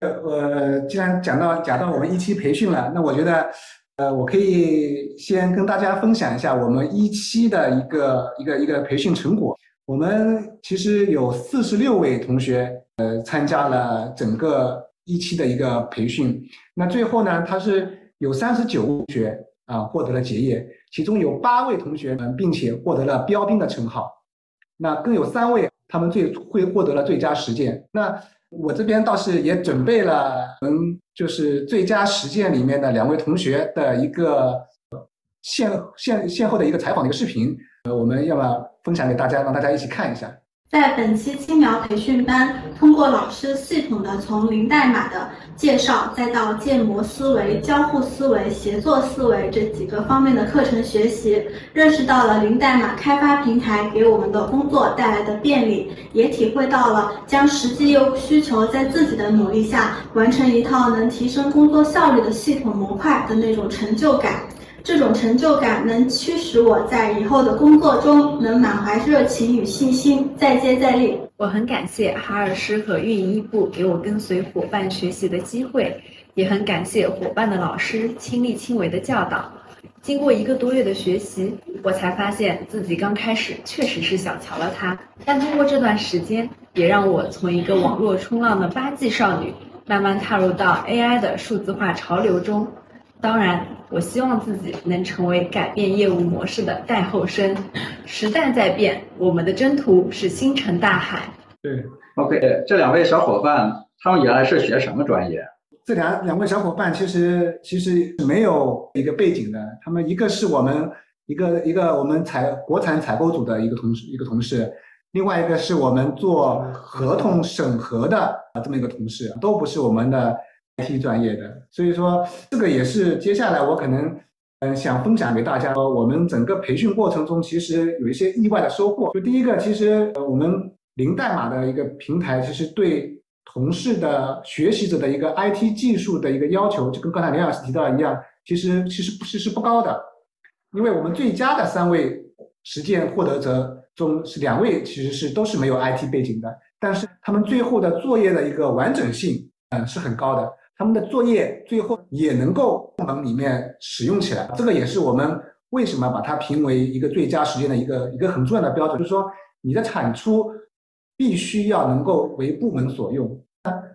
S4: 呃，呃，既然讲到讲到我们一期培训了，那我觉得，呃，我可以先跟大家分享一下我们一期的一个一个一个培训成果。我们其实有四十六位同学，呃，参加了整个一期的一个培训。那最后呢，他是有三十九位同学啊获得了结业，其中有八位同学们并且获得了标兵的称号，那更有三位他们最会获得了最佳实践。那我这边倒是也准备了，嗯，就是最佳实践里面的两位同学的一个现现现后的一个采访的一个视频，呃，我们要不要分享给大家，让大家一起看一下。
S6: 在本期青苗培训班，通过老师系统的从零代码的介绍，再到建模思维、交互思维、协作思维这几个方面的课程学习，认识到了零代码开发平台给我们的工作带来的便利，也体会到了将实际业务需求在自己的努力下完成一套能提升工作效率的系统模块的那种成就感。这种成就感能驱使我在以后的工作中能满怀热情与信心，再接再厉。
S7: 我很感谢哈尔师和运营一部给我跟随伙伴学习的机会，也很感谢伙伴的老师亲力亲为的教导。经过一个多月的学习，我才发现自己刚开始确实是小瞧了他，但通过这段时间，也让我从一个网络冲浪的八 G 少女，慢慢踏入到 AI 的数字化潮流中。当然，我希望自己能成为改变业务模式的代后生。时代在变，我们的征途是星辰大海。
S4: 对
S3: ，OK，这两位小伙伴，他们原来是学什么专业？
S4: 这两两位小伙伴其实其实没有一个背景的，他们一个是我们一个一个我们采国产采购组的一个同事一个同事，另外一个是我们做合同审核的这么一个同事，都不是我们的。IT 专业的，所以说这个也是接下来我可能嗯想分享给大家。我们整个培训过程中其实有一些意外的收获。就第一个，其实我们零代码的一个平台，其实对同事的学习者的一个 IT 技术的一个要求，就跟刚才林老师提到一样，其实其实不是是不高的。因为我们最佳的三位实践获得者中是两位，其实是都是没有 IT 背景的，但是他们最后的作业的一个完整性嗯是很高的。他们的作业最后也能够部门里面使用起来，这个也是我们为什么把它评为一个最佳实践的一个一个很重要的标准，就是说你的产出必须要能够为部门所用。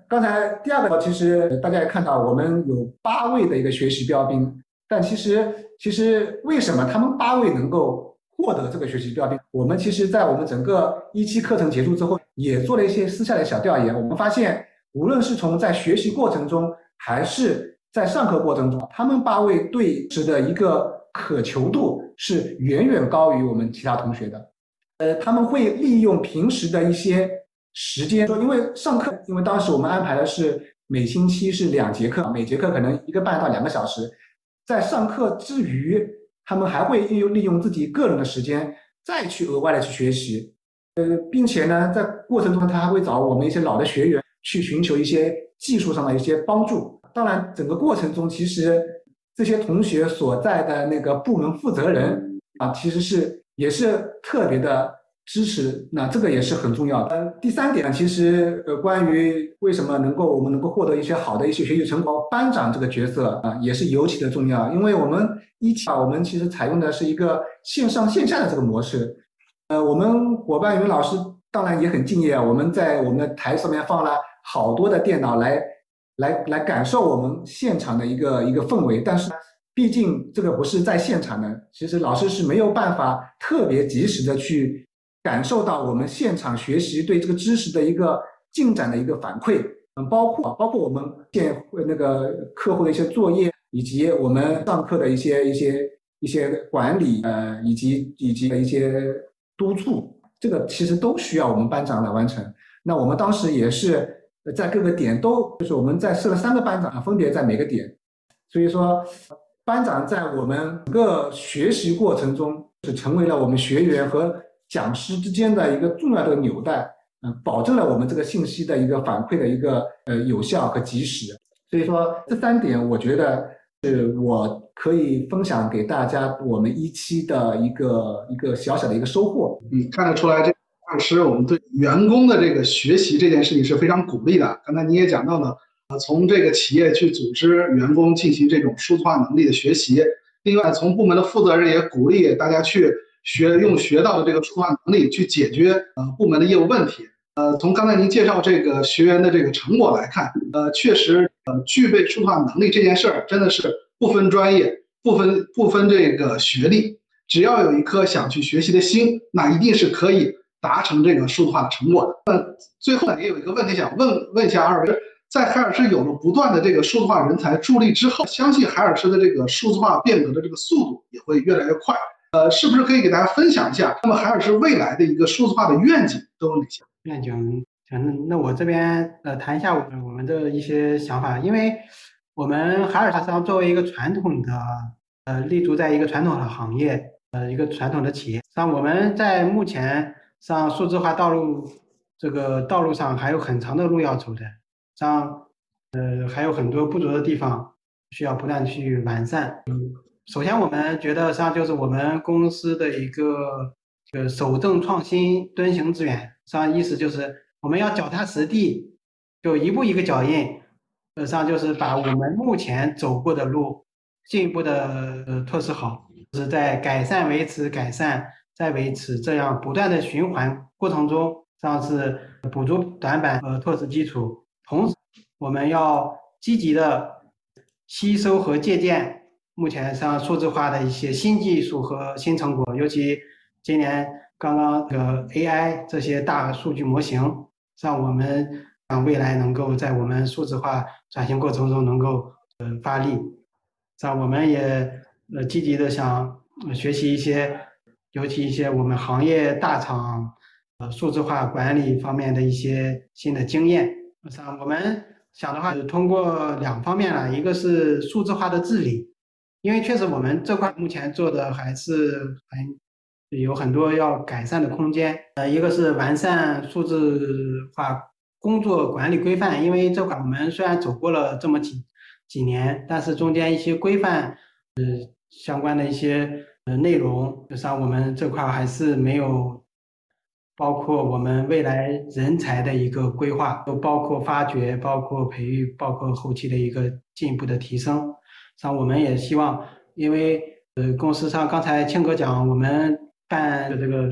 S4: 刚才第二个，其实大家也看到，我们有八位的一个学习标兵，但其实其实为什么他们八位能够获得这个学习标兵？我们其实在我们整个一期课程结束之后，也做了一些私下的小调研，我们发现。无论是从在学习过程中，还是在上课过程中，他们八位对时的一个渴求度是远远高于我们其他同学的。呃，他们会利用平时的一些时间，说因为上课，因为当时我们安排的是每星期是两节课，每节课可能一个半到两个小时，在上课之余，他们还会利用利用自己个人的时间再去额外的去学习。呃，并且呢，在过程中他还会找我们一些老的学员。去寻求一些技术上的一些帮助。当然，整个过程中，其实这些同学所在的那个部门负责人啊，其实是也是特别的支持。那这个也是很重要的。第三点呢，其实呃，关于为什么能够我们能够获得一些好的一些学习成果，班长这个角色啊，也是尤其的重要。因为我们一期啊，我们其实采用的是一个线上线下的这个模式。呃，我们伙伴云老师当然也很敬业，我们在我们的台上面放了。好多的电脑来来来感受我们现场的一个一个氛围，但是毕竟这个不是在现场的，其实老师是没有办法特别及时的去感受到我们现场学习对这个知识的一个进展的一个反馈。嗯，包括包括我们现那个客户的一些作业，以及我们上课的一些一些一些管理，呃，以及以及的一些督促，这个其实都需要我们班长来完成。那我们当时也是。在各个点都就是我们在设了三个班长，分别在每个点，所以说班长在我们整个学习过程中是成为了我们学员和讲师之间的一个重要的纽带，嗯，保证了我们这个信息的一个反馈的一个呃有效和及时。所以说这三点，我觉得是我可以分享给大家我们一期的一个一个小小的一个收获。
S2: 嗯，看得出来这老师我们对员工的这个学习这件事情是非常鼓励的。刚才你也讲到了，呃，从这个企业去组织员工进行这种数字化能力的学习。另外，从部门的负责人也鼓励大家去学用学到的这个数字化能力去解决呃部门的业务问题。呃，从刚才您介绍这个学员的这个成果来看，呃，确实，呃，具备数字化能力这件事儿真的是不分专业、不分不分这个学历，只要有一颗想去学习的心，那一定是可以达成这个数字化的成果的。那最后呢，也有一个问题想问问一下二位，在海尔师有了不断的这个数字化人才助力之后，相信海尔师的这个数字化变革的这个速度也会越来越快。呃，是不是可以给大家分享一下，那么海尔师未来的一个数字化的愿景都有哪些？
S5: 愿景，嗯，那我这边呃谈一下我们我们的一些想法，因为我们海尔商作为一个传统的呃立足在一个传统的行业呃一个传统的企业，像我们在目前上数字化道路这个道路上还有很长的路要走的，像呃还有很多不足的地方需要不断去完善。首先我们觉得像就是我们公司的一个呃守正创新敦行致远。实际上意思就是我们要脚踏实地，就一步一个脚印，实际上就是把我们目前走过的路进一步的呃拓实好，是在改善、维持、改善、在维持这样不断的循环过程中，这样是补足短板和拓实基础。同时，我们要积极的吸收和借鉴目前像数字化的一些新技术和新成果，尤其今年。刚刚这个 AI 这些大数据模型，让我们让未来能够在我们数字化转型过程中能够呃发力，让我们也呃积极的想学习一些，尤其一些我们行业大厂呃数字化管理方面的一些新的经验。像我们想的话，是通过两方面了，一个是数字化的治理，因为确实我们这块目前做的还是很。有很多要改善的空间，呃，一个是完善数字化工作管理规范，因为这块我们虽然走过了这么几几年，但是中间一些规范，呃，相关的一些呃内容，像我们这块还是没有，包括我们未来人才的一个规划，都包括发掘、包括培育、包括后期的一个进一步的提升。像我们也希望，因为呃，公司上刚才庆哥讲，我们。办的这个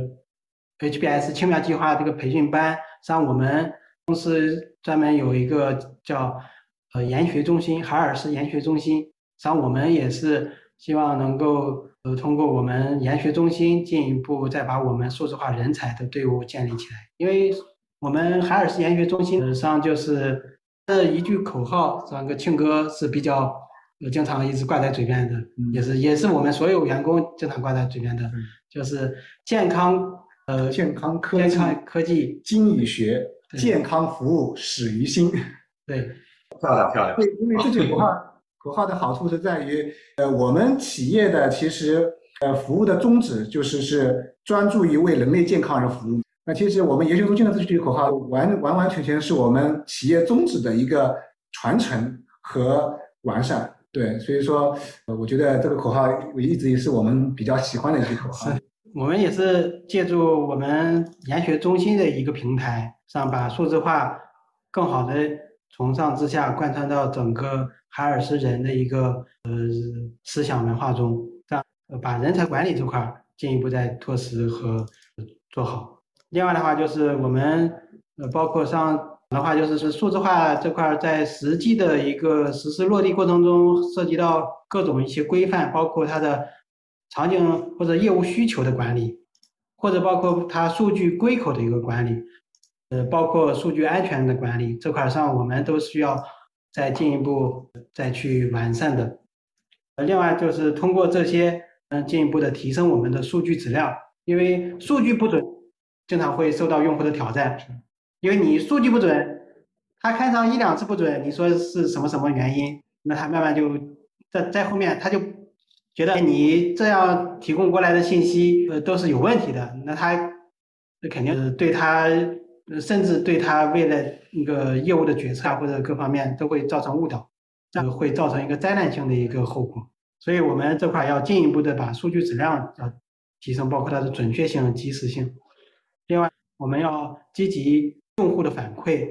S5: HBS 青苗计划这个培训班，像我们公司专门有一个叫呃研学中心，海尔是研学中心，像我们也是希望能够呃通过我们研学中心进一步再把我们数字化人才的队伍建立起来，因为我们海尔市研学中心上就是这一句口号，这个庆哥是比较。经常一直挂在嘴边的，也是也是我们所有员工经常挂在嘴边的，就是健康呃
S4: 健康科
S5: 技健康科技
S4: 精于学，健康服务始于心。
S5: 对，
S3: 漂亮漂亮。
S4: 对，因为这句口号口号的好处是在于，呃，我们企业的其实呃服务的宗旨就是是专注于为人类健康而服务。那其实我们研学中心的这句口号完完完全全是我们企业宗旨的一个传承和完善。对，所以说，呃，我觉得这个口号我一直也是我们比较喜欢的一句口号。
S5: 我们也是借助我们研学中心的一个平台上，把数字化更好的从上至下贯穿到整个海尔斯人的一个呃思想文化中，这样把人才管理这块进一步再拓实和做好。另外的话，就是我们呃包括像。的话就是是数字化这块在实际的一个实施落地过程中，涉及到各种一些规范，包括它的场景或者业务需求的管理，或者包括它数据归口的一个管理，呃，包括数据安全的管理这块上，我们都需要再进一步再去完善的。呃，另外就是通过这些，嗯，进一步的提升我们的数据质量，因为数据不准，经常会受到用户的挑战。因为你数据不准，他看上一两次不准，你说是什么什么原因？那他慢慢就在在后面他就觉得你这样提供过来的信息呃都是有问题的，那他那肯定是对他，甚至对他未来那个业务的决策啊或者各方面都会造成误导，这样会造成一个灾难性的一个后果。所以我们这块要进一步的把数据质量要提升，包括它的准确性、及时性。另外，我们要积极用户的反馈，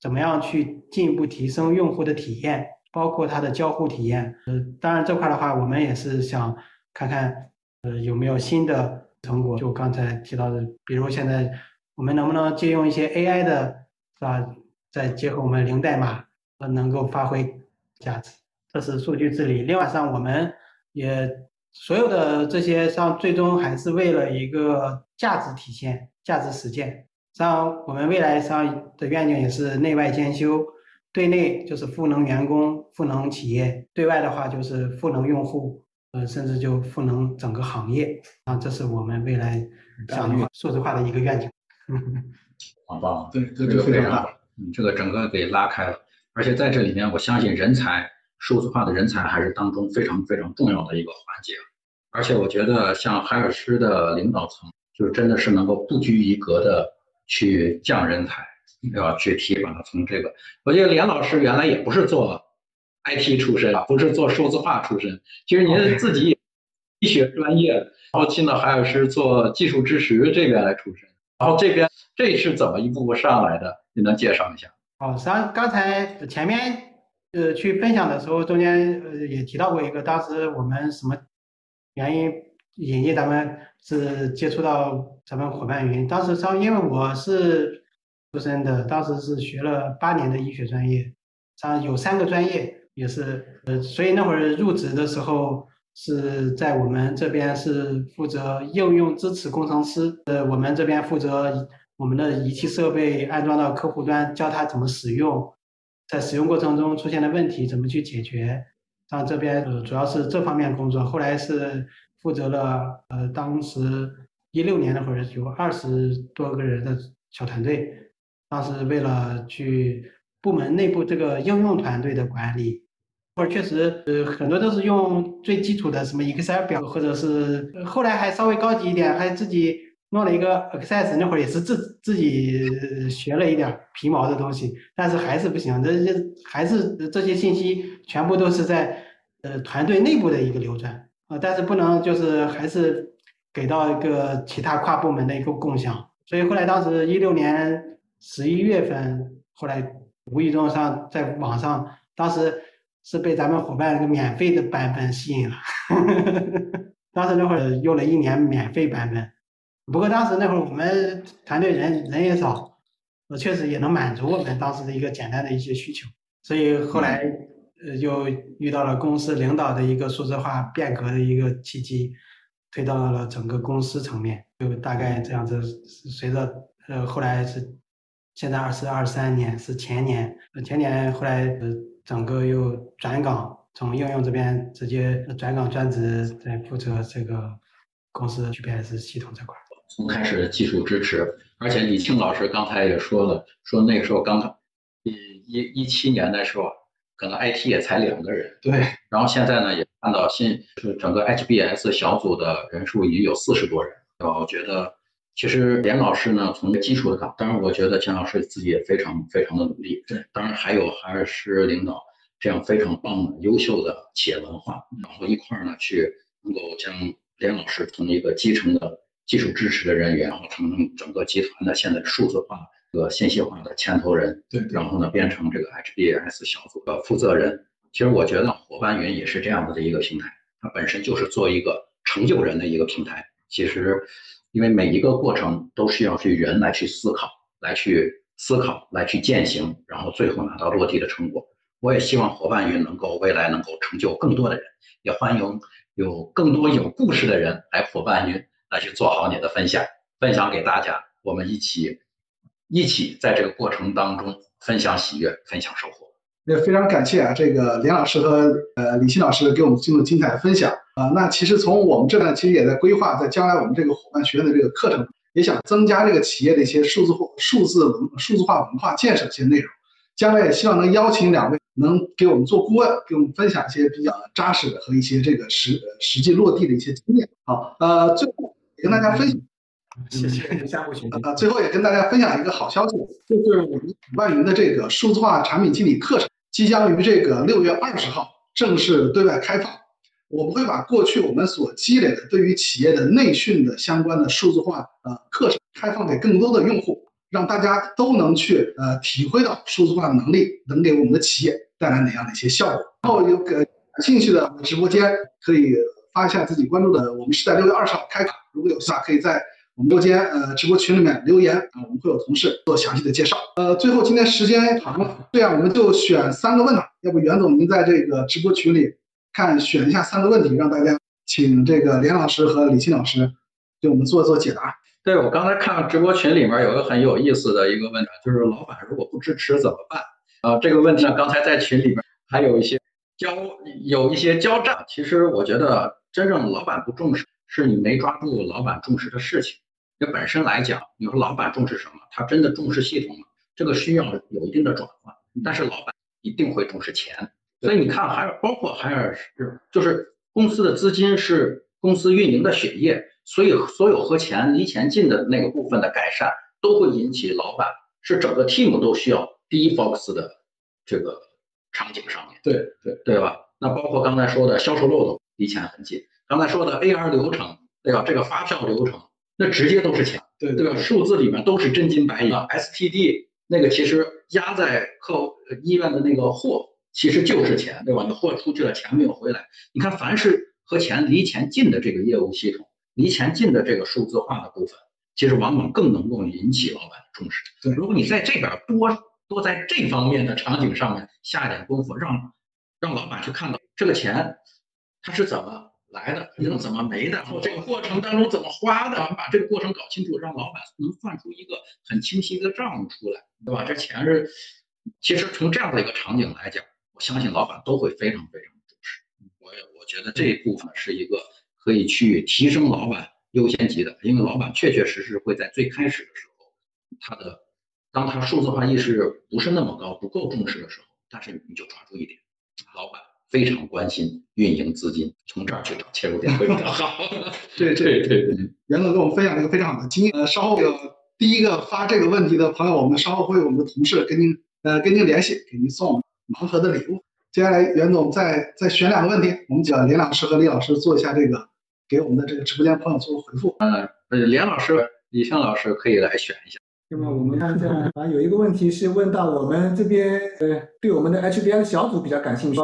S5: 怎么样去进一步提升用户的体验，包括它的交互体验。呃，当然这块的话，我们也是想看看，呃，有没有新的成果。就刚才提到的，比如现在我们能不能借用一些 AI 的，是吧？再结合我们零代码，呃，能够发挥价值。这是数据治理。另外，上我们也所有的这些上，最终还是为了一个价值体现、价值实践。像我们未来上的愿景也是内外兼修，对内就是赋能员工、赋能企业；对外的话就是赋能用户，呃，甚至就赋能整个行业。啊，这是我们未来想数字化的一个愿景。[LAUGHS]
S3: 好棒，
S2: 对，这
S3: 个
S2: 非常好。
S3: 嗯，这个整个给拉开了，而且在这里面，我相信人才。数字化的人才还是当中非常非常重要的一个环节，而且我觉得像海尔师的领导层，就真的是能够不拘一格的去降人才，要去提拔从这个。我觉得连老师原来也不是做 IT 出身，不是做数字化出身，其实您自己医学专业，然后进到海尔师做技术支持这边来出身，然后这边这是怎么一步步上来的？你能介绍一下？
S5: 哦，实际上刚才前面。呃，去分享的时候，中间呃也提到过一个，当时我们什么原因引进咱们是接触到咱们伙伴云，当时上因为我是出身的，当时是学了八年的医学专业，上有三个专业也是呃，所以那会儿入职的时候是在我们这边是负责应用支持工程师，呃，我们这边负责我们的仪器设备安装到客户端，教他怎么使用。在使用过程中出现的问题怎么去解决？像这边呃主要是这方面工作，后来是负责了呃当时一六年那会儿有二十多个人的小团队，当时为了去部门内部这个应用团队的管理，或者确实呃很多都是用最基础的什么 Excel 表，或者是后来还稍微高级一点，还自己。弄了一个 Access，那会儿也是自自己学了一点皮毛的东西，但是还是不行，这这还是这些信息全部都是在呃团队内部的一个流转啊，但是不能就是还是给到一个其他跨部门的一个共享，所以后来当时一六年十一月份，后来无意中上在网上，当时是被咱们伙伴那个免费的版本吸引了，[LAUGHS] 当时那会儿用了一年免费版本。不过当时那会儿我们团队人人也少，呃，确实也能满足我们当时的一个简单的一些需求，所以后来呃就遇到了公司领导的一个数字化变革的一个契机，推到了整个公司层面，就大概这样子。随着呃后来是现在二是二三年是前年，前年后来呃整个又转岗，从应用这边直接转岗专职在负责这个公司 GPS 系统这块。
S3: 从开始技术支持，而且李庆老师刚才也说了，说那个时候刚刚一一一七年的时候，可能 IT 也才两个人，
S2: 对。
S3: 然后现在呢，也看到新就整个 HBS 小组的人数已经有四十多人？我觉得其实连老师呢，从基础的岗，当然我觉得钱老师自己也非常非常的努力，
S2: 对。
S3: 当然还有海尔师领导这样非常棒的优秀的企业文化，然后一块儿呢去能够将连老师从一个基层的。技术支持的人员，然后成整个集团的现在数字化和信息化的牵头人，
S2: 对，
S3: 然后呢变成这个 HBS 小组的负责人。其实我觉得伙伴云也是这样子的一个平台，它本身就是做一个成就人的一个平台。其实，因为每一个过程都需要去人来去思考，来去思考，来去践行，然后最后拿到落地的成果。我也希望伙伴云能够未来能够成就更多的人，也欢迎有更多有故事的人来伙伴云。来去做好你的分享，分享给大家，我们一起一起在这个过程当中分享喜悦，分享收获。
S2: 也非常感谢啊，这个连老师和呃李欣老师给我们进入精彩的分享啊。那其实从我们这呢其实也在规划，在将来我们这个伙伴学院的这个课程，也想增加这个企业的一些数字化、数字文数字化文化建设一些内容。将来也希望能邀请两位能给我们做顾问，给我们分享一些比较扎实的和一些这个实实际落地的一些经验。好，呃，最后也跟大家分享。
S4: 谢谢，相互学习。
S2: 呃，最后也跟大家分享一个好消息，就是我们万云的这个数字化产品经理课程即将于这个六月二十号正式对外开放。我们会把过去我们所积累的对于企业的内训的相关的数字化呃课程开放给更多的用户，让大家都能去呃体会到数字化的能力能给我们的企业带来哪样的一些效果。然后有感兴趣的直播间可以发一下自己关注的，我们是在六月二十号开卡，如果有话可以在。我们直播间呃直播群里面留言啊，我们会有同事做详细的介绍。呃，最后今天时间长了，这样我们就选三个问题，要不袁总您在这个直播群里看选一下三个问题，让大家请这个连老师和李欣老师给我们做做解答。
S3: 对我刚才看直播群里面有个很有意思的一个问题，就是老板如果不支持怎么办？啊，这个问题呢，刚才在群里面还有一些交有一些交战。其实我觉得真正老板不重视，是你没抓住老板重视的事情。这本身来讲，你说老板重视什么？他真的重视系统吗？这个需要有一定的转换。但是老板一定会重视钱，所以你看，海尔包括海尔是就是公司的资金是公司运营的血液，所以所有和钱离钱近的那个部分的改善，都会引起老板是整个 team 都需要第一 focus 的这个场景上面。
S2: 对对
S3: 对吧？那包括刚才说的销售漏斗离钱很近，刚才说的 AR 流程，对吧？这个发票流程。那直接都是钱，
S2: 对
S3: 对吧？数字里面都是真金白银。STD 那个其实压在客医院的那个货，其实就是钱，对吧？你货出去了，钱没有回来。你看，凡是和钱离钱近的这个业务系统，离钱近的这个数字化的部分，其实往往更能够引起老板的重视。
S2: 对，
S3: 如果你在这边多多在这方面的场景上面下一点功夫，让让老板去看到这个钱，它是怎么。来的，又怎么没的？这个过程当中怎么花的？把这个过程搞清楚，让老板能算出一个很清晰的账出来，对吧？这钱是，其实从这样的一个场景来讲，我相信老板都会非常非常重视。我也我觉得这一部分是一个可以去提升老板优先级的，因为老板确确实实会在最开始的时候，他的当他数字化意识不是那么高、不够重视的时候，但是你就抓住一点，非常关心运营资金，从这儿去找切入点会比较好。[LAUGHS]
S2: 对对对对，袁总给我们分享了一个非常好的经验。呃，稍后有第一个发这个问题的朋友，我们稍后会有我们的同事跟您呃跟您联系，给您送盲盒的礼物。接下来袁总再再选两个问题，我们请连老师和李老师做一下这个，给我们的这个直播间朋友做个回复。
S3: 嗯，呃，连老师、李向老师可以来选一下。
S4: 那么我们看这啊，有一个问题是问到我们这边呃，对我们的 HBS 小组比较感兴趣。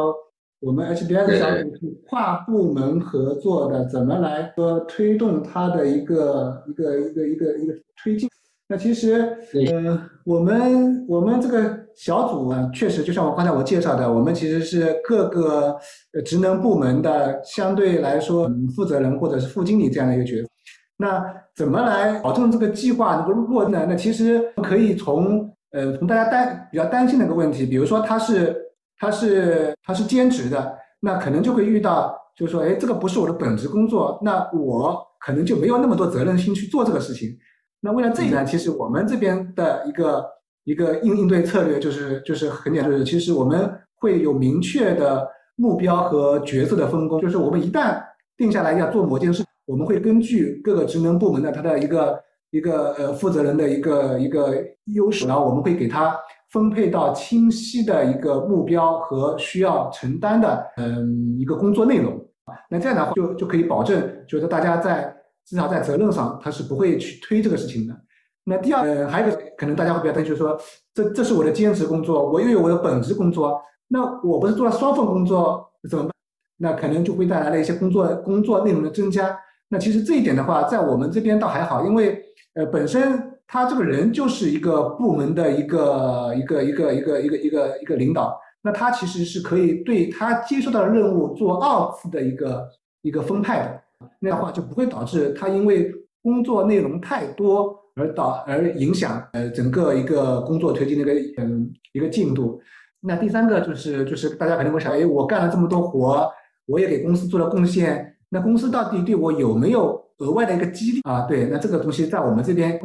S4: 我们 HBS 小组是跨部门合作的，怎么来说推动它的一个一个一个一个一个推进？那其实，呃，我们我们这个小组啊，确实就像我刚才我介绍的，我们其实是各个职能部门的相对来说负责人或者是副经理这样的一个角色。那怎么来保证这个计划能够落地呢？那其实可以从呃从大家担比较担心的一个问题，比如说它是。他是他是兼职的，那可能就会遇到，就是说，哎，这个不是我的本职工作，那我可能就没有那么多责任心去做这个事情。那为了这一点，其实我们这边的一个一个应应对策略就是就是很简单，就是其实我们会有明确的目标和角色的分工，就是我们一旦定下来要做某件事，我们会根据各个职能部门的它的一个一个呃负责人的一个一个优势，然后我们会给他。分配到清晰的一个目标和需要承担的嗯一个工作内容那这样的话就就可以保证，就是大家在至少在责任上他是不会去推这个事情的。那第二，呃，还有一个可能大家会比较担心，就是说这这是我的兼职工作，我又有我的本职工作，那我不是做了双份工作怎么办？那可能就会带来了一些工作工作内容的增加。那其实这一点的话，在我们这边倒还好，因为呃本身。他这个人就是一个部门的一个一个一个一个一个一个一个领导，那他其实是可以对他接受到的任务做二次的一个一个分派的，那样的话就不会导致他因为工作内容太多而导而影响呃整个一个工作推进的一个嗯一个进度。那第三个就是就是大家可能会想，哎，我干了这么多活，我也给公司做了贡献，那公司到底对我有没有额外的一个激励啊？对，那这个东西在我们这边。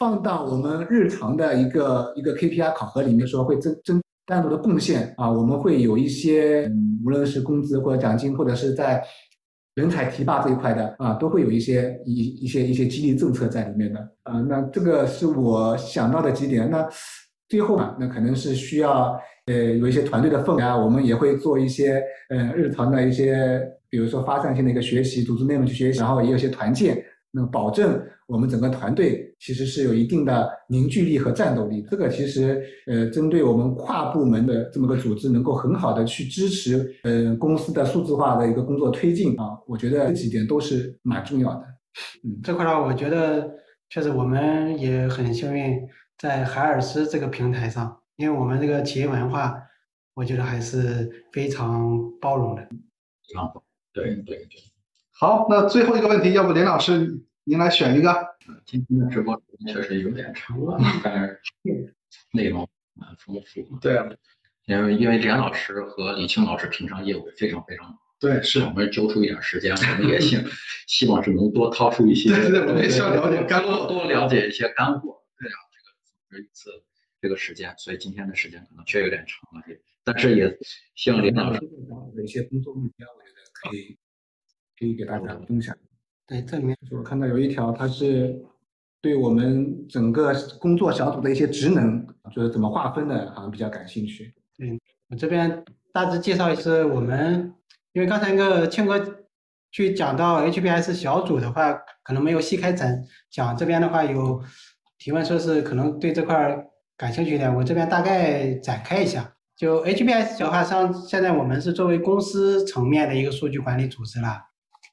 S4: 放到我们日常的一个一个 KPI 考核里面说，会增增单独的贡献啊，我们会有一些，嗯，无论是工资或者奖金，或者是在人才提拔这一块的啊，都会有一些一一些一些激励政策在里面的啊。那这个是我想到的几点。那最后呢，那可能是需要呃有一些团队的氛围啊，我们也会做一些呃日常的一些，比如说发散性的一个学习，组织内容去学习，然后也有些团建，那保证我们整个团队其实是有一定的凝聚力和战斗力。这个其实呃，针对我们跨部门的这么个组织，能够很好的去支持呃公司的数字化的一个工作推进啊，我觉得这几点都是蛮重要的。
S5: 嗯，这块儿我觉得确实我们也很幸运。在海尔斯这个平台上，因为我们这个企业文化，我觉得还是非常包容的。
S3: 啊，对对对。
S2: 好，那最后一个问题，要不林老师您来选一个？
S3: 今天的直播确实有点长了，[LAUGHS] 但是内容蛮丰富。
S2: 对啊，
S3: 因为因为连老师和李青老师平常业务非常非常忙。
S2: 对，是
S3: 我们揪出一点时间，我们也希 [LAUGHS] 希望是能多掏出一些。
S2: 对对对，我们也需要了解干
S3: 货，多了解一些干货。对啊，这个一次这个时间，所以今天的时间可能确实有点长了，但是也希望林老师的
S4: 一些工作目标，我觉得可以可以给大家分享。
S5: 对，这里面
S4: 我看到有一条，它是对我们整个工作小组的一些职能，就是怎么划分的，好像比较感兴趣。
S5: 对我这边大致介绍一次，我们因为刚才那个庆哥去讲到 HBS 小组的话，可能没有细开展讲，这边的话有。提问说是可能对这块感兴趣一点，我这边大概展开一下。就 HBS 的话，上现在我们是作为公司层面的一个数据管理组织了。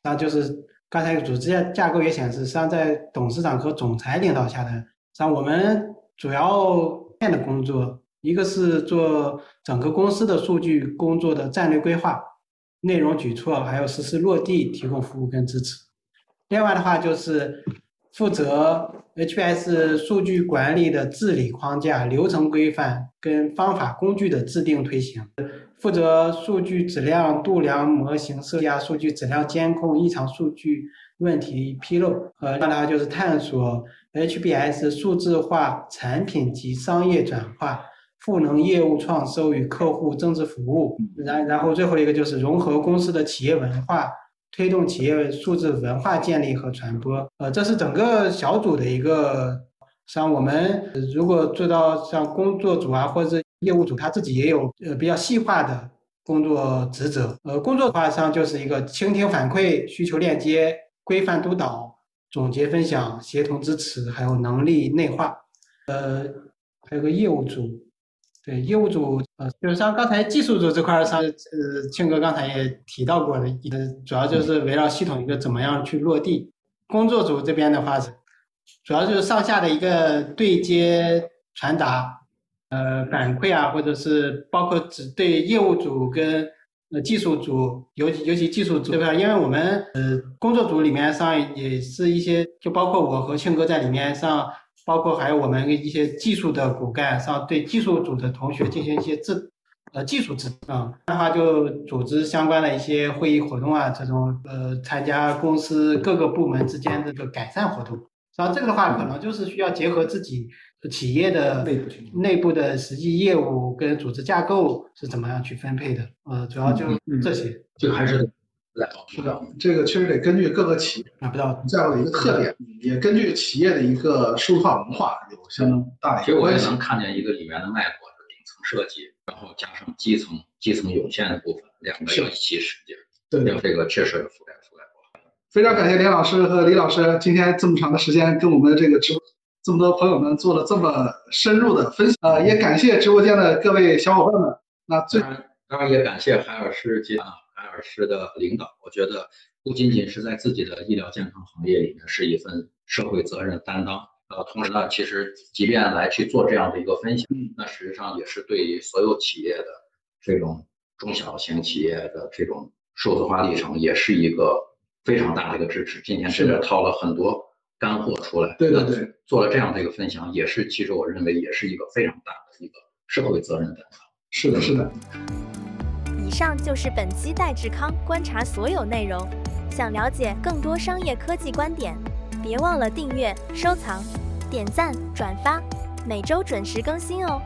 S5: 然后就是刚才组织架构也显示，实际上在董事长和总裁领导下的，像我们主要面的工作，一个是做整个公司的数据工作的战略规划、内容举措，还有实施落地提供服务跟支持。另外的话就是。负责 HBS 数据管理的治理框架、流程规范跟方法工具的制定推行，负责数据质量度量模型设计、数据质量监控、异常数据问题披露，呃，另外就是探索 HBS 数字化产品及商业转化、赋能业务创收与客户增值服务，然然后最后一个就是融合公司的企业文化。推动企业数字文化建立和传播，呃，这是整个小组的一个。像我们如果做到像工作组啊，或者是业务组，他自己也有呃比较细化的工作职责。呃，工作的话上就是一个倾听反馈、需求链接、规范督导、总结分享、协同支持，还有能力内化。呃，还有个业务组。对业务组，呃，就是像刚才技术组这块儿上，呃，庆哥刚才也提到过的，呃，主要就是围绕系统一个怎么样去落地。工作组这边的话，主要就是上下的一个对接传达，呃，反馈啊，或者是包括只对业务组跟呃技术组，尤其尤其技术组这边，因为我们呃工作组里面上也是一些，就包括我和庆哥在里面上。包括还有我们一些技术的骨干上，对技术组的同学进行一些制，呃，技术指啊，的话就组织相关的一些会议活动啊，这种呃，参加公司各个部门之间这个改善活动。然后这个的话，可能就是需要结合自己企业的内部内部的实际业务跟组织架构是怎么样去分配的。呃，主要就这些，
S3: 就还是。
S2: 是的，这个确实得根据各个企业
S5: 啊，不道
S2: 这样的一个特点，也根据企业的一个数字化文化有相当大的
S3: 其实我也能看见一个里面的脉络，顶层设计，然后加上基层，基层有限的部分，两个要一起使劲。
S2: 对，
S3: 这个确实覆盖覆盖过。
S2: 非常感谢林老师和李老师今天这么长的时间跟我们这个直播这么多朋友们做了这么深入的分享，呃，也感谢直播间的各位小伙伴们。那最
S3: 当然也感谢海尔世界啊。海尔师的领导，我觉得不仅仅是在自己的医疗健康行业里面是一份社会责任担当，呃，同时呢，其实即便来去做这样的一个分享，那实际上也是对于所有企业的这种中小型企业的这种数字化历程，也是一个非常大的一个支持。今天这边掏了很多干货出来，
S2: 对对对，
S3: 做了这样的一个分享，也是其实我认为也是一个非常大的一个社会责任担当。
S2: 是的，是的。
S1: 以上就是本期戴志康观察所有内容。想了解更多商业科技观点，别忘了订阅、收藏。点赞、转发，每周准时更新哦。